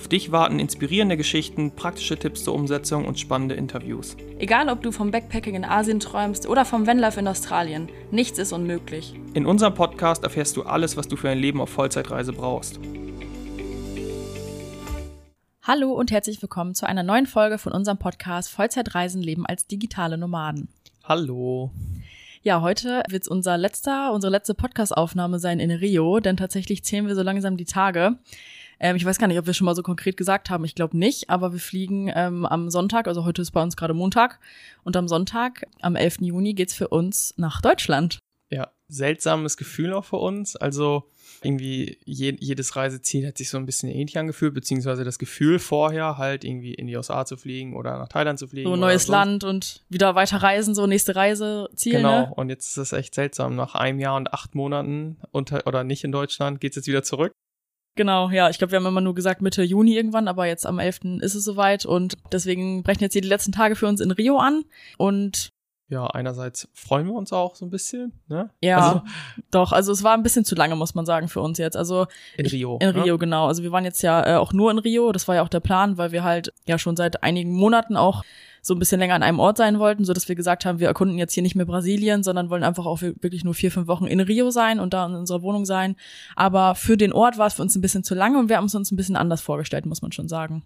Auf dich warten inspirierende Geschichten, praktische Tipps zur Umsetzung und spannende Interviews. Egal, ob du vom Backpacking in Asien träumst oder vom Vanlife in Australien, nichts ist unmöglich. In unserem Podcast erfährst du alles, was du für ein Leben auf Vollzeitreise brauchst. Hallo und herzlich willkommen zu einer neuen Folge von unserem Podcast Vollzeitreisen leben als digitale Nomaden. Hallo. Ja, heute wird es unser letzter, unsere letzte Podcast-Aufnahme sein in Rio, denn tatsächlich zählen wir so langsam die Tage. Ähm, ich weiß gar nicht, ob wir schon mal so konkret gesagt haben. Ich glaube nicht, aber wir fliegen ähm, am Sonntag, also heute ist bei uns gerade Montag, und am Sonntag, am 11. Juni, geht's für uns nach Deutschland. Ja, seltsames Gefühl auch für uns. Also irgendwie je, jedes Reiseziel hat sich so ein bisschen ähnlich angefühlt, beziehungsweise das Gefühl vorher halt irgendwie in die USA zu fliegen oder nach Thailand zu fliegen. So ein neues Land und wieder weiter reisen, so nächste Reiseziel. Genau, ne? und jetzt ist es echt seltsam. Nach einem Jahr und acht Monaten unter, oder nicht in Deutschland geht's jetzt wieder zurück. Genau, ja, ich glaube, wir haben immer nur gesagt Mitte Juni irgendwann, aber jetzt am 11. ist es soweit und deswegen brechen jetzt hier die letzten Tage für uns in Rio an und ja, einerseits freuen wir uns auch so ein bisschen, ne? Ja, also, doch. Also es war ein bisschen zu lange, muss man sagen, für uns jetzt. Also in Rio. In ne? Rio, genau. Also wir waren jetzt ja äh, auch nur in Rio. Das war ja auch der Plan, weil wir halt ja schon seit einigen Monaten auch so ein bisschen länger an einem Ort sein wollten, so dass wir gesagt haben, wir erkunden jetzt hier nicht mehr Brasilien, sondern wollen einfach auch wirklich nur vier, fünf Wochen in Rio sein und da in unserer Wohnung sein. Aber für den Ort war es für uns ein bisschen zu lange und wir haben es uns ein bisschen anders vorgestellt, muss man schon sagen.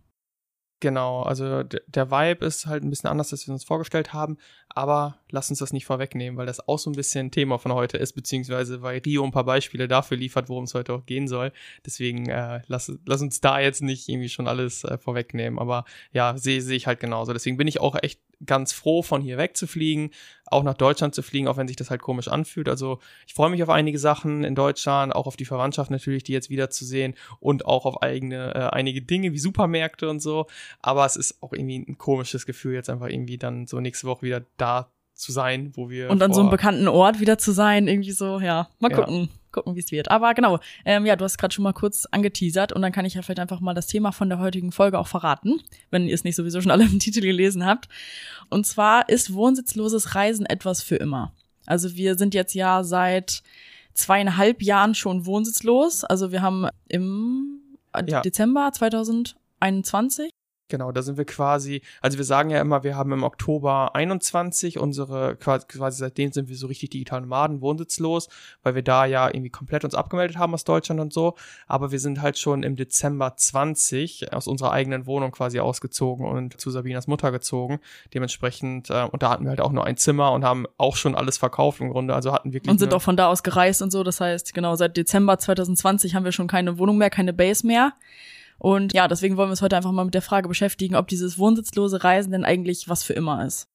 Genau, also der Vibe ist halt ein bisschen anders, als wir uns vorgestellt haben, aber lass uns das nicht vorwegnehmen, weil das auch so ein bisschen Thema von heute ist, beziehungsweise weil Rio ein paar Beispiele dafür liefert, worum es heute auch gehen soll. Deswegen äh, lass, lass uns da jetzt nicht irgendwie schon alles äh, vorwegnehmen, aber ja, sehe seh ich halt genauso. Deswegen bin ich auch echt ganz froh, von hier wegzufliegen, auch nach Deutschland zu fliegen, auch wenn sich das halt komisch anfühlt. Also ich freue mich auf einige Sachen in Deutschland, auch auf die Verwandtschaft natürlich, die jetzt wiederzusehen und auch auf eigene, äh, einige Dinge wie Supermärkte und so. Aber es ist auch irgendwie ein komisches Gefühl, jetzt einfach irgendwie dann so nächste Woche wieder da zu sein, wo wir. Und an so einem bekannten Ort wieder zu sein, irgendwie so, ja. Mal gucken. Ja gucken, wie es wird. Aber genau, ähm, ja, du hast gerade schon mal kurz angeteasert und dann kann ich ja vielleicht einfach mal das Thema von der heutigen Folge auch verraten, wenn ihr es nicht sowieso schon alle im Titel gelesen habt. Und zwar ist wohnsitzloses Reisen etwas für immer. Also wir sind jetzt ja seit zweieinhalb Jahren schon wohnsitzlos. Also wir haben im ja. Dezember 2021 Genau, da sind wir quasi, also wir sagen ja immer, wir haben im Oktober 21 unsere, quasi seitdem sind wir so richtig digital Nomaden, wohnsitzlos, weil wir da ja irgendwie komplett uns abgemeldet haben aus Deutschland und so. Aber wir sind halt schon im Dezember 20 aus unserer eigenen Wohnung quasi ausgezogen und zu Sabinas Mutter gezogen. Dementsprechend, äh, und da hatten wir halt auch nur ein Zimmer und haben auch schon alles verkauft im Grunde, also hatten wirklich. Und sind auch von da aus gereist und so. Das heißt, genau, seit Dezember 2020 haben wir schon keine Wohnung mehr, keine Base mehr. Und ja, deswegen wollen wir uns heute einfach mal mit der Frage beschäftigen, ob dieses wohnsitzlose Reisen denn eigentlich was für immer ist.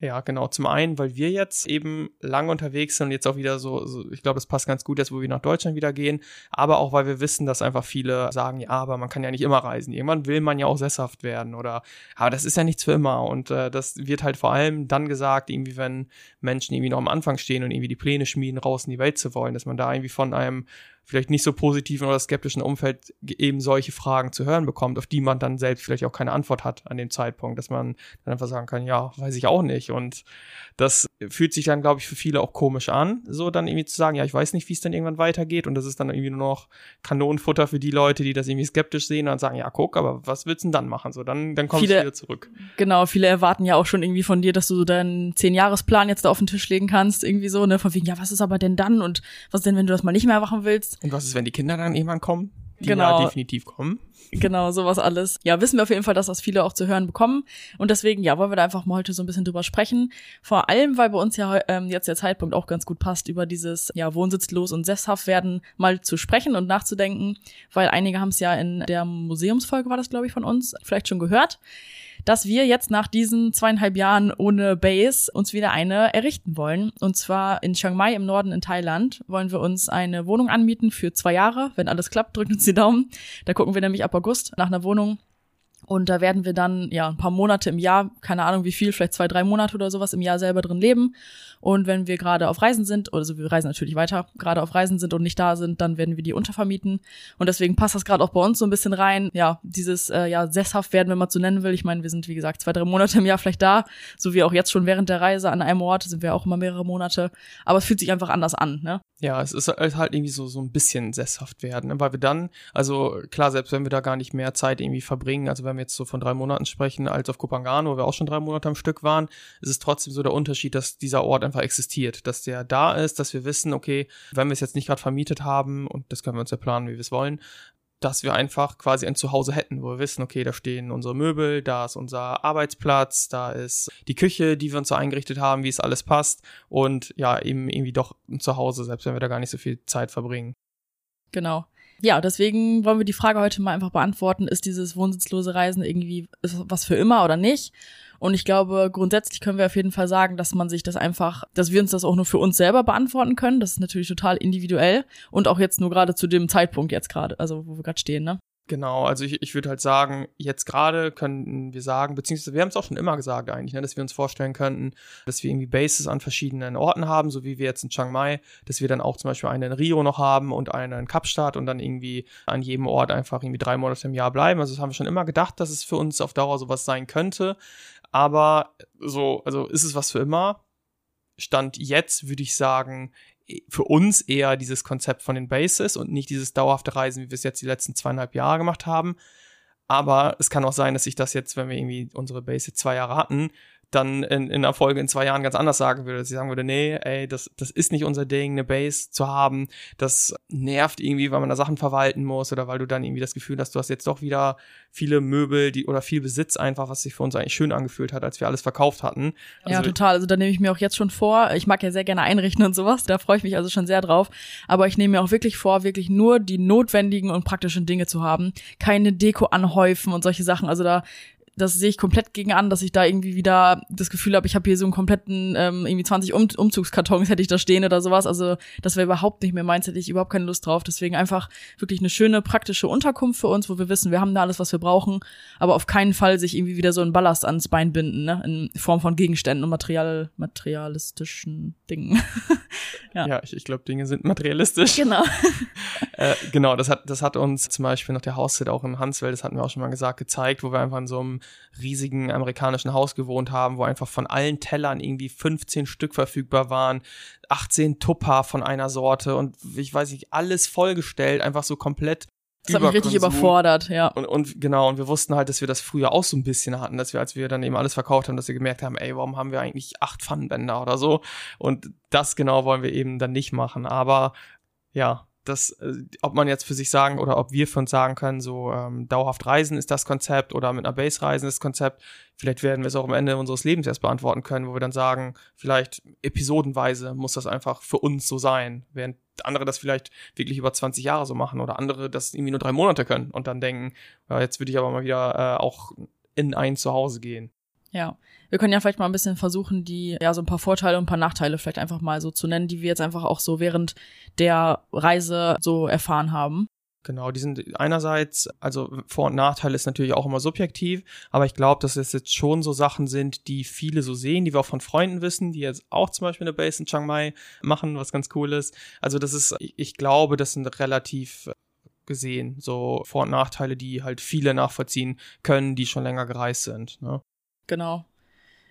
Ja, genau. Zum einen, weil wir jetzt eben lang unterwegs sind und jetzt auch wieder so, so ich glaube, das passt ganz gut jetzt, wo wir nach Deutschland wieder gehen, aber auch, weil wir wissen, dass einfach viele sagen, ja, aber man kann ja nicht immer reisen. Irgendwann will man ja auch sesshaft werden oder, aber das ist ja nichts für immer und äh, das wird halt vor allem dann gesagt, irgendwie, wenn Menschen irgendwie noch am Anfang stehen und irgendwie die Pläne schmieden, raus in die Welt zu wollen, dass man da irgendwie von einem vielleicht nicht so positiven oder skeptischen Umfeld eben solche Fragen zu hören bekommt, auf die man dann selbst vielleicht auch keine Antwort hat an dem Zeitpunkt, dass man dann einfach sagen kann, ja, weiß ich auch nicht. Und das fühlt sich dann, glaube ich, für viele auch komisch an, so dann irgendwie zu sagen, ja, ich weiß nicht, wie es dann irgendwann weitergeht. Und das ist dann irgendwie nur noch Kanonenfutter für die Leute, die das irgendwie skeptisch sehen und sagen, ja, guck, aber was willst du denn dann machen? So, dann, dann kommst viele, du wieder zurück. Genau, viele erwarten ja auch schon irgendwie von dir, dass du deinen Zehn-Jahres-Plan jetzt da auf den Tisch legen kannst, irgendwie so, ne, von wegen, ja, was ist aber denn dann? Und was denn, wenn du das mal nicht mehr machen willst? Und was ist, wenn die Kinder dann irgendwann kommen? Die genau. definitiv kommen. Genau, sowas alles. Ja, wissen wir auf jeden Fall, dass das viele auch zu hören bekommen. Und deswegen, ja, wollen wir da einfach mal heute so ein bisschen drüber sprechen. Vor allem, weil bei uns ja ähm, jetzt der Zeitpunkt auch ganz gut passt, über dieses ja wohnsitzlos und sesshaft werden mal zu sprechen und nachzudenken, weil einige haben es ja in der Museumsfolge war das, glaube ich, von uns, vielleicht schon gehört dass wir jetzt nach diesen zweieinhalb Jahren ohne Base uns wieder eine errichten wollen. Und zwar in Chiang Mai im Norden in Thailand wollen wir uns eine Wohnung anmieten für zwei Jahre. Wenn alles klappt, drückt uns die Daumen. Da gucken wir nämlich August nach einer Wohnung Und da werden wir dann ja ein paar Monate im Jahr, keine Ahnung wie viel, vielleicht zwei, drei Monate oder sowas im Jahr selber drin leben. Und wenn wir gerade auf Reisen sind, also wir reisen natürlich weiter, gerade auf Reisen sind und nicht da sind, dann werden wir die untervermieten. Und deswegen passt das gerade auch bei uns so ein bisschen rein. Ja, dieses äh, ja sesshaft werden, wenn man so nennen will. Ich meine, wir sind wie gesagt zwei, drei Monate im Jahr vielleicht da, so wie auch jetzt schon während der Reise an einem Ort sind wir auch immer mehrere Monate. Aber es fühlt sich einfach anders an, ne? Ja, es ist halt irgendwie so, so ein bisschen sesshaft werden, ne? weil wir dann, also klar, selbst wenn wir da gar nicht mehr Zeit irgendwie verbringen, also wenn wir jetzt so von drei Monaten sprechen, als auf Kopangano, wo wir auch schon drei Monate am Stück waren, ist es trotzdem so der Unterschied, dass dieser Ort einfach existiert, dass der da ist, dass wir wissen, okay, wenn wir es jetzt nicht gerade vermietet haben, und das können wir uns ja planen, wie wir es wollen, dass wir einfach quasi ein Zuhause hätten, wo wir wissen, okay, da stehen unsere Möbel, da ist unser Arbeitsplatz, da ist die Küche, die wir uns so eingerichtet haben, wie es alles passt und ja, eben irgendwie doch ein Zuhause, selbst wenn wir da gar nicht so viel Zeit verbringen. Genau. Ja, deswegen wollen wir die Frage heute mal einfach beantworten, ist dieses wohnsitzlose Reisen irgendwie was für immer oder nicht? Und ich glaube, grundsätzlich können wir auf jeden Fall sagen, dass man sich das einfach, dass wir uns das auch nur für uns selber beantworten können. Das ist natürlich total individuell und auch jetzt nur gerade zu dem Zeitpunkt jetzt gerade, also wo wir gerade stehen, ne? Genau, also ich, ich würde halt sagen, jetzt gerade könnten wir sagen, beziehungsweise wir haben es auch schon immer gesagt eigentlich, ne, dass wir uns vorstellen könnten, dass wir irgendwie Bases an verschiedenen Orten haben, so wie wir jetzt in Chiang Mai, dass wir dann auch zum Beispiel eine in Rio noch haben und eine in Kapstadt und dann irgendwie an jedem Ort einfach irgendwie drei Monate im Jahr bleiben. Also das haben wir schon immer gedacht, dass es für uns auf Dauer sowas sein könnte. Aber so, also ist es was für immer? Stand jetzt würde ich sagen, für uns eher dieses Konzept von den Bases und nicht dieses dauerhafte Reisen, wie wir es jetzt die letzten zweieinhalb Jahre gemacht haben. Aber es kann auch sein, dass sich das jetzt, wenn wir irgendwie unsere Base zwei Jahre hatten, dann in, in der Folge in zwei Jahren ganz anders sagen würde. Dass ich sagen würde, nee, ey, das, das ist nicht unser Ding, eine Base zu haben. Das nervt irgendwie, weil man da Sachen verwalten muss oder weil du dann irgendwie das Gefühl hast, du hast jetzt doch wieder viele Möbel die, oder viel Besitz einfach, was sich für uns eigentlich schön angefühlt hat, als wir alles verkauft hatten. Also, ja, total. Also da nehme ich mir auch jetzt schon vor. Ich mag ja sehr gerne einrichten und sowas. Da freue ich mich also schon sehr drauf. Aber ich nehme mir auch wirklich vor, wirklich nur die notwendigen und praktischen Dinge zu haben. Keine Deko anhäufen und solche Sachen. Also da das sehe ich komplett gegen an, dass ich da irgendwie wieder das Gefühl habe, ich habe hier so einen kompletten, ähm, irgendwie 20 um Umzugskartons hätte ich da stehen oder sowas. Also das wäre überhaupt nicht mehr meins, hätte ich überhaupt keine Lust drauf. Deswegen einfach wirklich eine schöne, praktische Unterkunft für uns, wo wir wissen, wir haben da alles, was wir brauchen, aber auf keinen Fall sich irgendwie wieder so ein Ballast ans Bein binden, ne? In Form von Gegenständen und Material, materialistischen Dingen. ja, ja ich, ich glaube, Dinge sind materialistisch. Genau. äh, genau, das hat, das hat uns zum Beispiel noch der Haushalt auch im Hanswelt, das hatten wir auch schon mal gesagt, gezeigt, wo wir einfach in so einem riesigen amerikanischen Haus gewohnt haben, wo einfach von allen Tellern irgendwie 15 Stück verfügbar waren, 18 Tupper von einer Sorte und ich weiß nicht, alles vollgestellt, einfach so komplett das hat mich richtig überfordert, ja. Und, und genau, und wir wussten halt, dass wir das früher auch so ein bisschen hatten, dass wir, als wir dann eben alles verkauft haben, dass wir gemerkt haben, ey, warum haben wir eigentlich acht Pfannenbänder oder so? Und das genau wollen wir eben dann nicht machen. Aber ja, dass, äh, ob man jetzt für sich sagen oder ob wir für uns sagen können, so ähm, dauerhaft reisen ist das Konzept oder mit einer Base reisen ist das Konzept. Vielleicht werden wir es auch am Ende unseres Lebens erst beantworten können, wo wir dann sagen, vielleicht episodenweise muss das einfach für uns so sein, während andere das vielleicht wirklich über 20 Jahre so machen oder andere das irgendwie nur drei Monate können und dann denken, ja, jetzt würde ich aber mal wieder äh, auch in ein Zuhause gehen. Ja, wir können ja vielleicht mal ein bisschen versuchen, die, ja, so ein paar Vorteile und ein paar Nachteile vielleicht einfach mal so zu nennen, die wir jetzt einfach auch so während der Reise so erfahren haben. Genau, die sind einerseits, also Vor- und Nachteil ist natürlich auch immer subjektiv, aber ich glaube, dass es jetzt schon so Sachen sind, die viele so sehen, die wir auch von Freunden wissen, die jetzt auch zum Beispiel eine Base in Chiang Mai machen, was ganz cool ist. Also das ist, ich glaube, das sind relativ gesehen so Vor- und Nachteile, die halt viele nachvollziehen können, die schon länger gereist sind. Ne? Genau.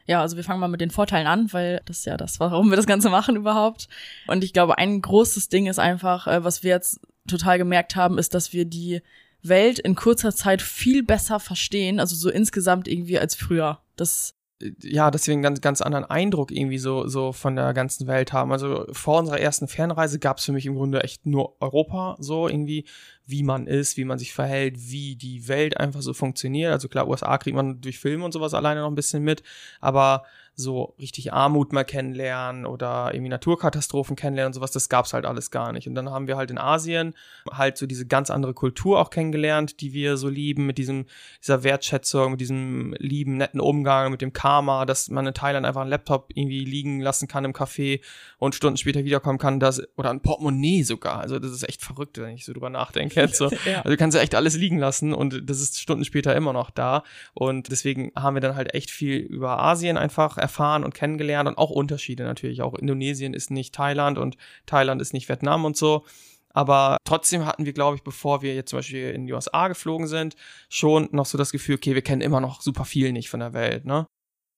Ja, also wir fangen mal mit den Vorteilen an, weil das ist ja das, warum wir das Ganze machen überhaupt. Und ich glaube, ein großes Ding ist einfach, äh, was wir jetzt total gemerkt haben, ist, dass wir die Welt in kurzer Zeit viel besser verstehen, also so insgesamt irgendwie als früher. Das ja, deswegen ganz, ganz anderen Eindruck irgendwie so, so von der ganzen Welt haben. Also vor unserer ersten Fernreise gab es für mich im Grunde echt nur Europa so irgendwie, wie man ist, wie man sich verhält, wie die Welt einfach so funktioniert. Also klar, USA kriegt man durch Filme und sowas alleine noch ein bisschen mit, aber so richtig Armut mal kennenlernen oder irgendwie Naturkatastrophen kennenlernen und sowas, das gab's halt alles gar nicht. Und dann haben wir halt in Asien halt so diese ganz andere Kultur auch kennengelernt, die wir so lieben, mit diesem, dieser Wertschätzung, mit diesem lieben, netten Umgang, mit dem Karma, dass man in Thailand einfach einen Laptop irgendwie liegen lassen kann im Café und Stunden später wiederkommen kann, das, oder ein Portemonnaie sogar. Also das ist echt verrückt, wenn ich so drüber nachdenke jetzt so. ja. Also du kannst ja echt alles liegen lassen und das ist Stunden später immer noch da. Und deswegen haben wir dann halt echt viel über Asien einfach erfahren und kennengelernt und auch Unterschiede natürlich. Auch Indonesien ist nicht Thailand und Thailand ist nicht Vietnam und so. Aber trotzdem hatten wir, glaube ich, bevor wir jetzt zum Beispiel in die USA geflogen sind, schon noch so das Gefühl, okay, wir kennen immer noch super viel nicht von der Welt, ne?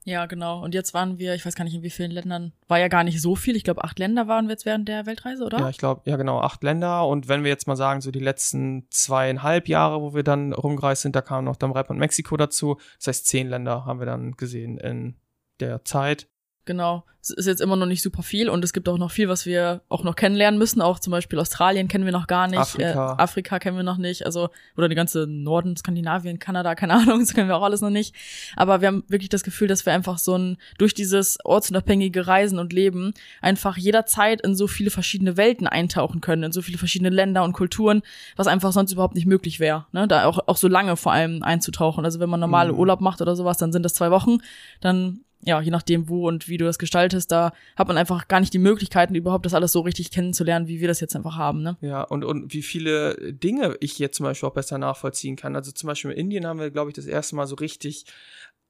Ja, genau. Und jetzt waren wir, ich weiß gar nicht in wie vielen Ländern, war ja gar nicht so viel. Ich glaube, acht Länder waren wir jetzt während der Weltreise, oder? Ja, ich glaube, ja genau, acht Länder. Und wenn wir jetzt mal sagen, so die letzten zweieinhalb Jahre, wo wir dann rumgereist sind, da kam noch Rap und Mexiko dazu. Das heißt, zehn Länder haben wir dann gesehen in der Zeit. Genau. Es ist jetzt immer noch nicht super viel und es gibt auch noch viel, was wir auch noch kennenlernen müssen. Auch zum Beispiel Australien kennen wir noch gar nicht. Afrika. Äh, Afrika kennen wir noch nicht. Also, oder die ganze Norden, Skandinavien, Kanada, keine Ahnung, das kennen wir auch alles noch nicht. Aber wir haben wirklich das Gefühl, dass wir einfach so ein, durch dieses ortsunabhängige Reisen und Leben einfach jederzeit in so viele verschiedene Welten eintauchen können, in so viele verschiedene Länder und Kulturen, was einfach sonst überhaupt nicht möglich wäre. Ne? Da auch, auch so lange vor allem einzutauchen. Also wenn man normale mhm. Urlaub macht oder sowas, dann sind das zwei Wochen. Dann ja, je nachdem, wo und wie du das gestaltest, da hat man einfach gar nicht die Möglichkeiten, überhaupt das alles so richtig kennenzulernen, wie wir das jetzt einfach haben. Ne? Ja, und, und wie viele Dinge ich jetzt zum Beispiel auch besser nachvollziehen kann. Also zum Beispiel in Indien haben wir, glaube ich, das erste Mal so richtig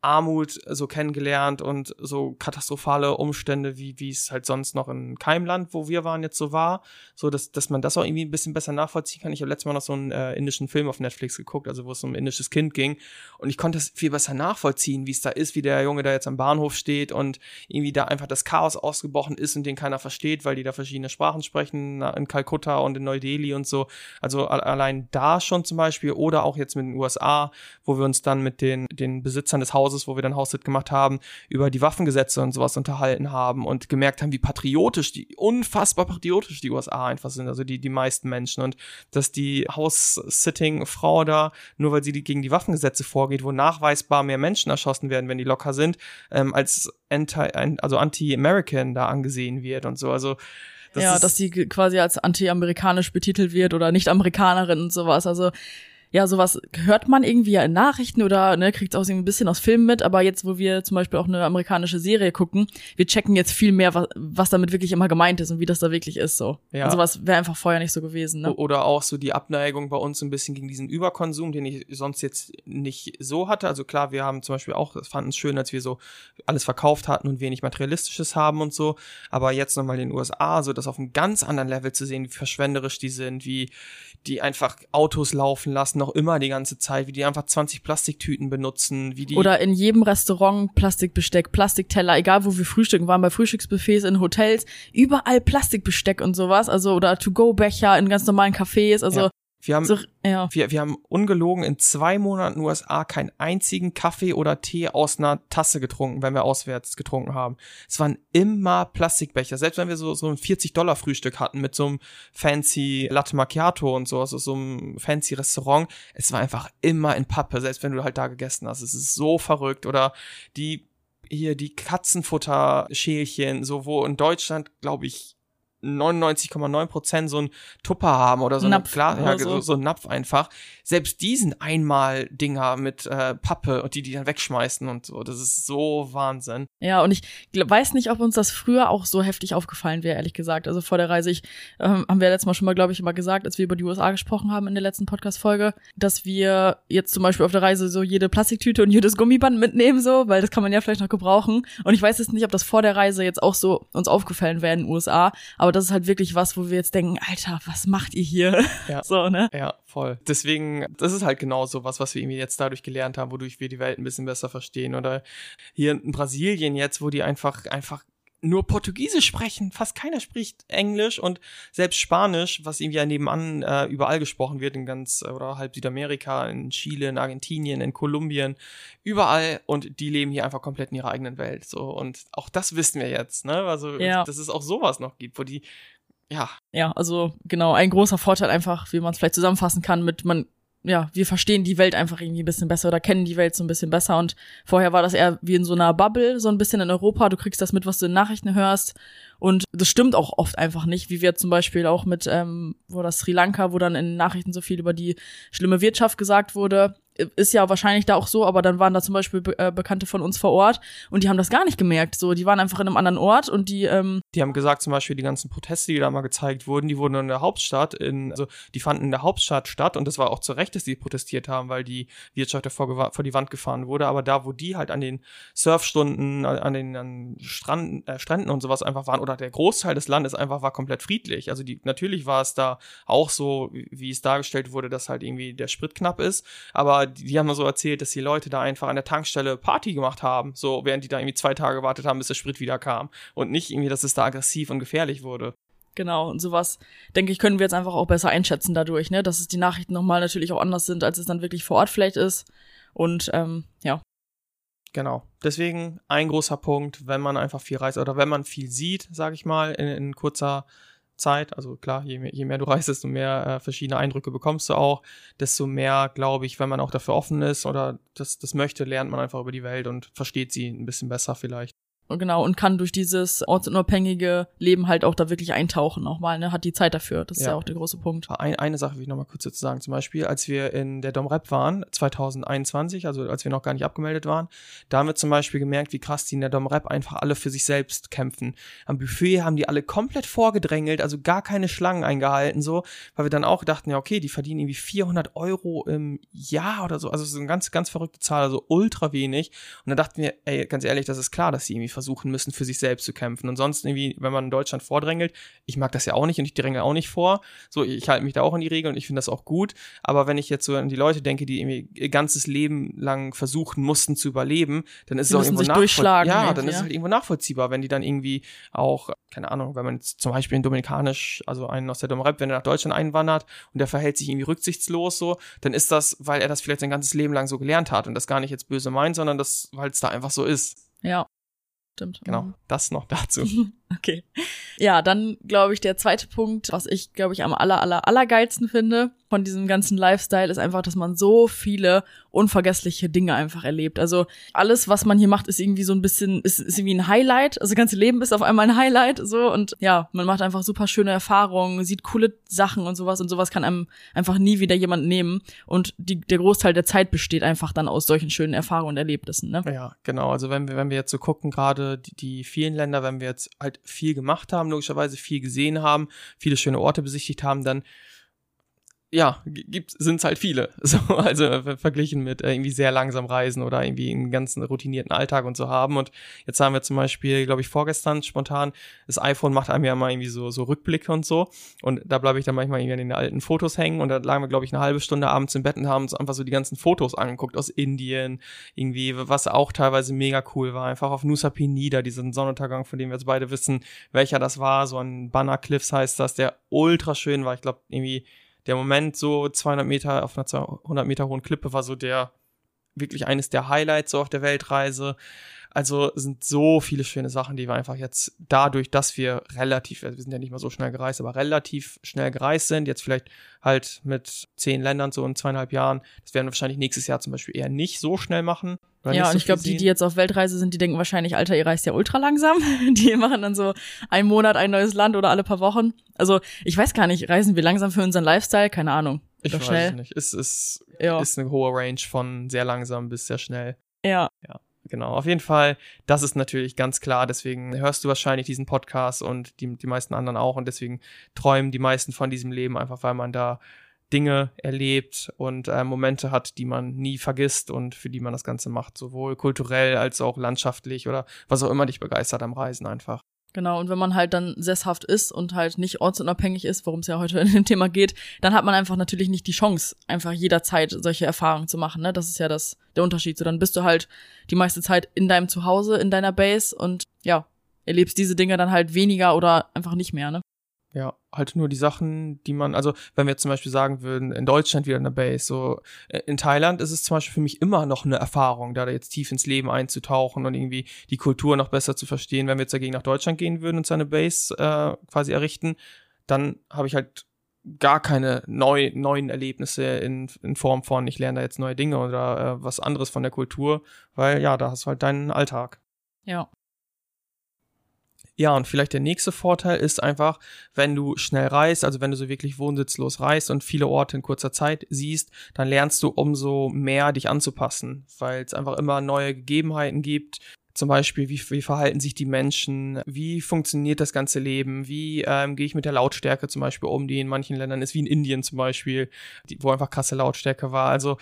Armut so kennengelernt und so katastrophale Umstände, wie wie es halt sonst noch in keinem Land, wo wir waren, jetzt so war. So, dass, dass man das auch irgendwie ein bisschen besser nachvollziehen kann. Ich habe letztes Mal noch so einen äh, indischen Film auf Netflix geguckt, also wo es um ein indisches Kind ging. Und ich konnte das viel besser nachvollziehen, wie es da ist, wie der Junge da jetzt am Bahnhof steht und irgendwie da einfach das Chaos ausgebrochen ist und den keiner versteht, weil die da verschiedene Sprachen sprechen, in Kalkutta und in Neu-Delhi und so. Also allein da schon zum Beispiel oder auch jetzt mit den USA, wo wir uns dann mit den, den Besitzern des Hauses Hauses, wo wir dann Haussit gemacht haben, über die Waffengesetze und sowas unterhalten haben und gemerkt haben, wie patriotisch die, unfassbar patriotisch die USA einfach sind, also die, die meisten Menschen und dass die House-Sitting-Frau da, nur weil sie die, gegen die Waffengesetze vorgeht, wo nachweisbar mehr Menschen erschossen werden, wenn die locker sind, ähm, als anti, also anti-American da angesehen wird und so, also das ja, dass sie quasi als anti-amerikanisch betitelt wird oder nicht Amerikanerin und sowas. Also ja, sowas hört man irgendwie ja in Nachrichten oder ne, kriegt auch irgendwie ein bisschen aus Filmen mit, aber jetzt, wo wir zum Beispiel auch eine amerikanische Serie gucken, wir checken jetzt viel mehr, was, was damit wirklich immer gemeint ist und wie das da wirklich ist. So. Ja. Und sowas wäre einfach vorher nicht so gewesen. Ne? Oder auch so die Abneigung bei uns ein bisschen gegen diesen Überkonsum, den ich sonst jetzt nicht so hatte. Also klar, wir haben zum Beispiel auch, fanden es schön, als wir so alles verkauft hatten und wenig Materialistisches haben und so. Aber jetzt nochmal in den USA, so das auf einem ganz anderen Level zu sehen, wie verschwenderisch die sind, wie die einfach Autos laufen lassen noch immer die ganze Zeit, wie die einfach 20 Plastiktüten benutzen, wie die. Oder in jedem Restaurant Plastikbesteck, Plastikteller, egal wo wir frühstücken waren, bei Frühstücksbuffets in Hotels, überall Plastikbesteck und sowas, also oder To-Go-Becher in ganz normalen Cafés, also ja. Wir haben, so, ja. wir, wir haben ungelogen in zwei Monaten USA keinen einzigen Kaffee oder Tee aus einer Tasse getrunken, wenn wir auswärts getrunken haben. Es waren immer Plastikbecher. Selbst wenn wir so, so ein 40-Dollar-Frühstück hatten mit so einem fancy Latte Macchiato und so, also so einem fancy Restaurant, es war einfach immer in Pappe, selbst wenn du halt da gegessen hast. Es ist so verrückt. Oder die hier die Katzenfutter-Schälchen, so wo in Deutschland, glaube ich, 99,9 Prozent so ein Tupper haben oder so Napf klar, ja, so. so ein Napf einfach. Selbst diesen einmal Dinger mit äh, Pappe und die die dann wegschmeißen und so, das ist so Wahnsinn. Ja, und ich weiß nicht, ob uns das früher auch so heftig aufgefallen wäre, ehrlich gesagt. Also vor der Reise, ich ähm, haben wir letztes Mal schon mal, glaube ich, immer gesagt, als wir über die USA gesprochen haben in der letzten Podcast-Folge, dass wir jetzt zum Beispiel auf der Reise so jede Plastiktüte und jedes Gummiband mitnehmen, so, weil das kann man ja vielleicht noch gebrauchen. Und ich weiß jetzt nicht, ob das vor der Reise jetzt auch so uns aufgefallen wäre in den USA, aber aber das ist halt wirklich was, wo wir jetzt denken, Alter, was macht ihr hier? Ja. so, ne? Ja, voll. Deswegen, das ist halt genau so was, was wir irgendwie jetzt dadurch gelernt haben, wodurch wir die Welt ein bisschen besser verstehen. Oder hier in Brasilien jetzt, wo die einfach, einfach nur Portugiesisch sprechen. Fast keiner spricht Englisch und selbst Spanisch, was irgendwie ja nebenan äh, überall gesprochen wird, in ganz äh, oder halb Südamerika, in Chile, in Argentinien, in Kolumbien, überall und die leben hier einfach komplett in ihrer eigenen Welt. So und auch das wissen wir jetzt, ne? Also ja. dass es auch sowas noch gibt, wo die ja. Ja, also genau, ein großer Vorteil einfach, wie man es vielleicht zusammenfassen kann, mit man ja, wir verstehen die Welt einfach irgendwie ein bisschen besser oder kennen die Welt so ein bisschen besser. Und vorher war das eher wie in so einer Bubble, so ein bisschen in Europa. Du kriegst das mit, was du in Nachrichten hörst. Und das stimmt auch oft einfach nicht, wie wir zum Beispiel auch mit, ähm, wo das Sri Lanka, wo dann in Nachrichten so viel über die schlimme Wirtschaft gesagt wurde ist ja wahrscheinlich da auch so, aber dann waren da zum Beispiel Be äh, Bekannte von uns vor Ort und die haben das gar nicht gemerkt. So, die waren einfach in einem anderen Ort und die. Ähm die haben gesagt, zum Beispiel die ganzen Proteste, die da mal gezeigt wurden, die wurden in der Hauptstadt, in, also die fanden in der Hauptstadt statt und das war auch zu Recht, dass die protestiert haben, weil die Wirtschaft davor vor die Wand gefahren wurde. Aber da, wo die halt an den Surfstunden, an den an Strand, äh, Stränden und sowas einfach waren, oder der Großteil des Landes einfach war komplett friedlich. Also die, natürlich war es da auch so, wie, wie es dargestellt wurde, dass halt irgendwie der Sprit knapp ist, aber die, die haben mal so erzählt, dass die Leute da einfach an der Tankstelle Party gemacht haben, so während die da irgendwie zwei Tage gewartet haben, bis der Sprit wieder kam. Und nicht irgendwie, dass es da aggressiv und gefährlich wurde. Genau, und sowas, denke ich, können wir jetzt einfach auch besser einschätzen dadurch, ne? Dass es die Nachrichten nochmal natürlich auch anders sind, als es dann wirklich vor Ort vielleicht ist. Und ähm, ja. Genau. Deswegen ein großer Punkt, wenn man einfach viel reist oder wenn man viel sieht, sage ich mal, in, in kurzer Zeit. Also klar, je mehr, je mehr du reist, desto mehr äh, verschiedene Eindrücke bekommst du auch, desto mehr, glaube ich, wenn man auch dafür offen ist oder das, das möchte, lernt man einfach über die Welt und versteht sie ein bisschen besser vielleicht genau, und kann durch dieses ortsunabhängige Leben halt auch da wirklich eintauchen nochmal, ne, hat die Zeit dafür. Das ist ja, ja auch der große Punkt. Ein, eine Sache will ich nochmal kurz dazu sagen. Zum Beispiel, als wir in der Domrep waren, 2021, also als wir noch gar nicht abgemeldet waren, da haben wir zum Beispiel gemerkt, wie krass die in der Domrep einfach alle für sich selbst kämpfen. Am Buffet haben die alle komplett vorgedrängelt, also gar keine Schlangen eingehalten, so, weil wir dann auch dachten, ja, okay, die verdienen irgendwie 400 Euro im Jahr oder so, also so eine ganz, ganz verrückte Zahl, also ultra wenig. Und dann dachten wir, ey, ganz ehrlich, das ist klar, dass sie irgendwie versuchen müssen, für sich selbst zu kämpfen. Und sonst irgendwie, wenn man in Deutschland vordrängelt, ich mag das ja auch nicht und ich dränge auch nicht vor. So, ich halte mich da auch in die Regeln und ich finde das auch gut. Aber wenn ich jetzt so an die Leute denke, die irgendwie ihr ganzes Leben lang versuchen mussten zu überleben, dann ist die es auch irgendwo nachvollziehbar. Ja, dann ja. ist es halt irgendwo nachvollziehbar, wenn die dann irgendwie auch, keine Ahnung, wenn man jetzt zum Beispiel in Dominikanisch, also einen aus der Domrep, wenn er nach Deutschland einwandert und der verhält sich irgendwie rücksichtslos so, dann ist das, weil er das vielleicht sein ganzes Leben lang so gelernt hat und das gar nicht jetzt böse meint, sondern das, weil es da einfach so ist. Ja, stimmt. Genau, mhm. das noch dazu. okay. Ja, dann glaube ich, der zweite Punkt, was ich, glaube ich, am aller, aller, allergeilsten finde von diesem ganzen Lifestyle, ist einfach, dass man so viele unvergessliche Dinge einfach erlebt. Also alles, was man hier macht, ist irgendwie so ein bisschen, ist, ist irgendwie ein Highlight. Also das ganze Leben ist auf einmal ein Highlight, so. Und ja, man macht einfach super schöne Erfahrungen, sieht coole Sachen und sowas. Und sowas kann einem einfach nie wieder jemand nehmen. Und die, der Großteil der Zeit besteht einfach dann aus solchen schönen Erfahrungen und Erlebnissen, ne? Ja, genau. Also wenn wir, wenn wir jetzt so gucken, gerade die, die vielen Länder, wenn wir jetzt halt viel gemacht haben, logischerweise viel gesehen haben, viele schöne Orte besichtigt haben, dann ja, gibt sind's halt viele. So, also verglichen mit äh, irgendwie sehr langsam reisen oder irgendwie einen ganzen routinierten Alltag und so haben. Und jetzt haben wir zum Beispiel, glaube ich, vorgestern spontan, das iPhone macht einem ja mal irgendwie so, so Rückblicke und so. Und da bleibe ich dann manchmal irgendwie in den alten Fotos hängen und da lagen wir, glaube ich, eine halbe Stunde abends im Bett und haben uns einfach so die ganzen Fotos angeguckt aus Indien, irgendwie, was auch teilweise mega cool war. Einfach auf Nusa Penida, diesen Sonnenuntergang, von dem wir jetzt beide wissen, welcher das war. So ein Banner Cliffs heißt das, der ultra schön war. Ich glaube, irgendwie der Moment so 200 Meter auf einer 200 Meter hohen Klippe war so der wirklich eines der Highlights so auf der Weltreise. Also sind so viele schöne Sachen, die wir einfach jetzt dadurch, dass wir relativ, wir sind ja nicht mal so schnell gereist, aber relativ schnell gereist sind, jetzt vielleicht halt mit zehn Ländern so in zweieinhalb Jahren, das werden wir wahrscheinlich nächstes Jahr zum Beispiel eher nicht so schnell machen. Ja, so und ich glaube, die, die jetzt auf Weltreise sind, die denken wahrscheinlich, Alter, ihr reist ja ultra langsam. Die machen dann so einen Monat ein neues Land oder alle paar Wochen. Also ich weiß gar nicht, reisen wir langsam für unseren Lifestyle? Keine Ahnung. Ich weiß schnell. es nicht. Es ist, ja. ist eine hohe Range von sehr langsam bis sehr schnell. Ja. Ja genau. Auf jeden Fall, das ist natürlich ganz klar. Deswegen hörst du wahrscheinlich diesen Podcast und die, die meisten anderen auch. Und deswegen träumen die meisten von diesem Leben einfach, weil man da Dinge erlebt und äh, Momente hat, die man nie vergisst und für die man das Ganze macht, sowohl kulturell als auch landschaftlich oder was auch immer dich begeistert am Reisen einfach. Genau, und wenn man halt dann sesshaft ist und halt nicht ortsunabhängig ist, worum es ja heute in dem Thema geht, dann hat man einfach natürlich nicht die Chance, einfach jederzeit solche Erfahrungen zu machen. Ne? Das ist ja das der Unterschied. So, dann bist du halt die meiste Zeit in deinem Zuhause, in deiner Base und ja, erlebst diese Dinge dann halt weniger oder einfach nicht mehr, ne? Ja, halt nur die Sachen, die man, also wenn wir zum Beispiel sagen würden, in Deutschland wieder eine Base, so äh, in Thailand ist es zum Beispiel für mich immer noch eine Erfahrung, da jetzt tief ins Leben einzutauchen und irgendwie die Kultur noch besser zu verstehen. Wenn wir jetzt dagegen nach Deutschland gehen würden und seine Base äh, quasi errichten, dann habe ich halt gar keine neu, neuen Erlebnisse in, in Form von, ich lerne da jetzt neue Dinge oder äh, was anderes von der Kultur, weil ja, da hast du halt deinen Alltag. Ja. Ja, und vielleicht der nächste Vorteil ist einfach, wenn du schnell reist, also wenn du so wirklich wohnsitzlos reist und viele Orte in kurzer Zeit siehst, dann lernst du umso mehr dich anzupassen, weil es einfach immer neue Gegebenheiten gibt. Zum Beispiel, wie, wie verhalten sich die Menschen, wie funktioniert das ganze Leben, wie ähm, gehe ich mit der Lautstärke zum Beispiel um, die in manchen Ländern ist, wie in Indien zum Beispiel, die, wo einfach krasse Lautstärke war. Also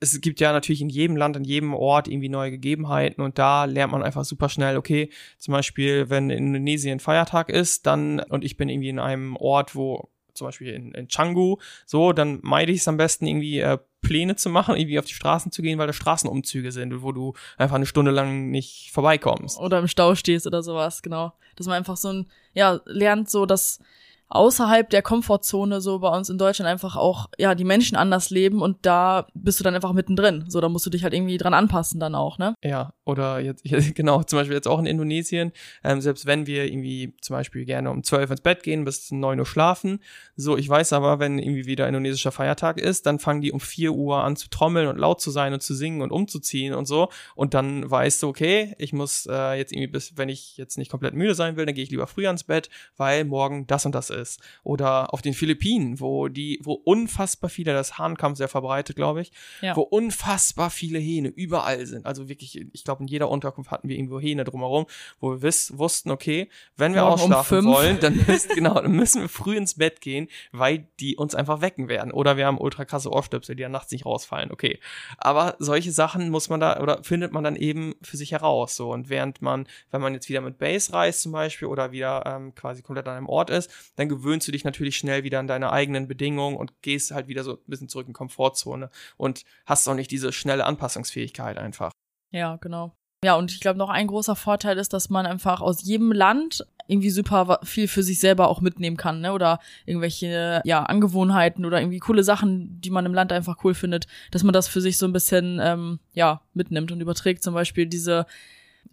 es gibt ja natürlich in jedem Land, an jedem Ort irgendwie neue Gegebenheiten und da lernt man einfach super schnell, okay, zum Beispiel, wenn in Indonesien Feiertag ist, dann und ich bin irgendwie in einem Ort, wo zum Beispiel in, in Canggu, so, dann meide ich es am besten irgendwie äh, Pläne zu machen, irgendwie auf die Straßen zu gehen, weil da Straßenumzüge sind, wo du einfach eine Stunde lang nicht vorbeikommst. Oder im Stau stehst oder sowas, genau. Dass man einfach so ein, ja, lernt so, dass außerhalb der Komfortzone so bei uns in Deutschland einfach auch, ja, die Menschen anders leben und da bist du dann einfach mittendrin. So, da musst du dich halt irgendwie dran anpassen dann auch, ne? Ja, oder jetzt, genau, zum Beispiel jetzt auch in Indonesien, ähm, selbst wenn wir irgendwie zum Beispiel gerne um zwölf ins Bett gehen, bis neun Uhr schlafen, so, ich weiß aber, wenn irgendwie wieder indonesischer Feiertag ist, dann fangen die um vier Uhr an zu trommeln und laut zu sein und zu singen und umzuziehen und so und dann weißt du, okay, ich muss äh, jetzt irgendwie bis, wenn ich jetzt nicht komplett müde sein will, dann gehe ich lieber früher ins Bett, weil morgen das und das ist. Oder auf den Philippinen, wo die, wo unfassbar viele, das Hahnkampf sehr verbreitet, glaube ich, ja. wo unfassbar viele Hähne überall sind. Also wirklich, ich glaube, in jeder Unterkunft hatten wir irgendwo Hähne drumherum, wo wir wiss, wussten, okay, wenn wir Morgen ausschlafen um wollen, dann, müsst, genau, dann müssen wir früh ins Bett gehen, weil die uns einfach wecken werden. Oder wir haben ultra krasse Ohrstöpsel, die ja nachts nicht rausfallen, okay. Aber solche Sachen muss man da, oder findet man dann eben für sich heraus, so. Und während man, wenn man jetzt wieder mit Base reist zum Beispiel oder wieder ähm, quasi komplett an einem Ort ist, dann gewöhnst du dich natürlich schnell wieder an deine eigenen Bedingungen und gehst halt wieder so ein bisschen zurück in Komfortzone und hast auch nicht diese schnelle Anpassungsfähigkeit einfach. Ja, genau. Ja, und ich glaube, noch ein großer Vorteil ist, dass man einfach aus jedem Land irgendwie super viel für sich selber auch mitnehmen kann, ne? Oder irgendwelche, ja, Angewohnheiten oder irgendwie coole Sachen, die man im Land einfach cool findet, dass man das für sich so ein bisschen, ähm, ja, mitnimmt und überträgt. Zum Beispiel diese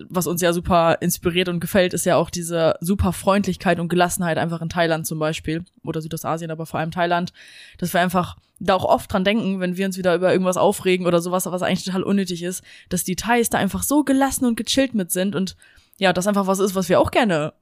was uns ja super inspiriert und gefällt, ist ja auch diese super Freundlichkeit und Gelassenheit einfach in Thailand zum Beispiel oder Südostasien, aber vor allem Thailand, dass wir einfach da auch oft dran denken, wenn wir uns wieder über irgendwas aufregen oder sowas, was eigentlich total unnötig ist, dass die Thais da einfach so gelassen und gechillt mit sind und ja, das einfach was ist, was wir auch gerne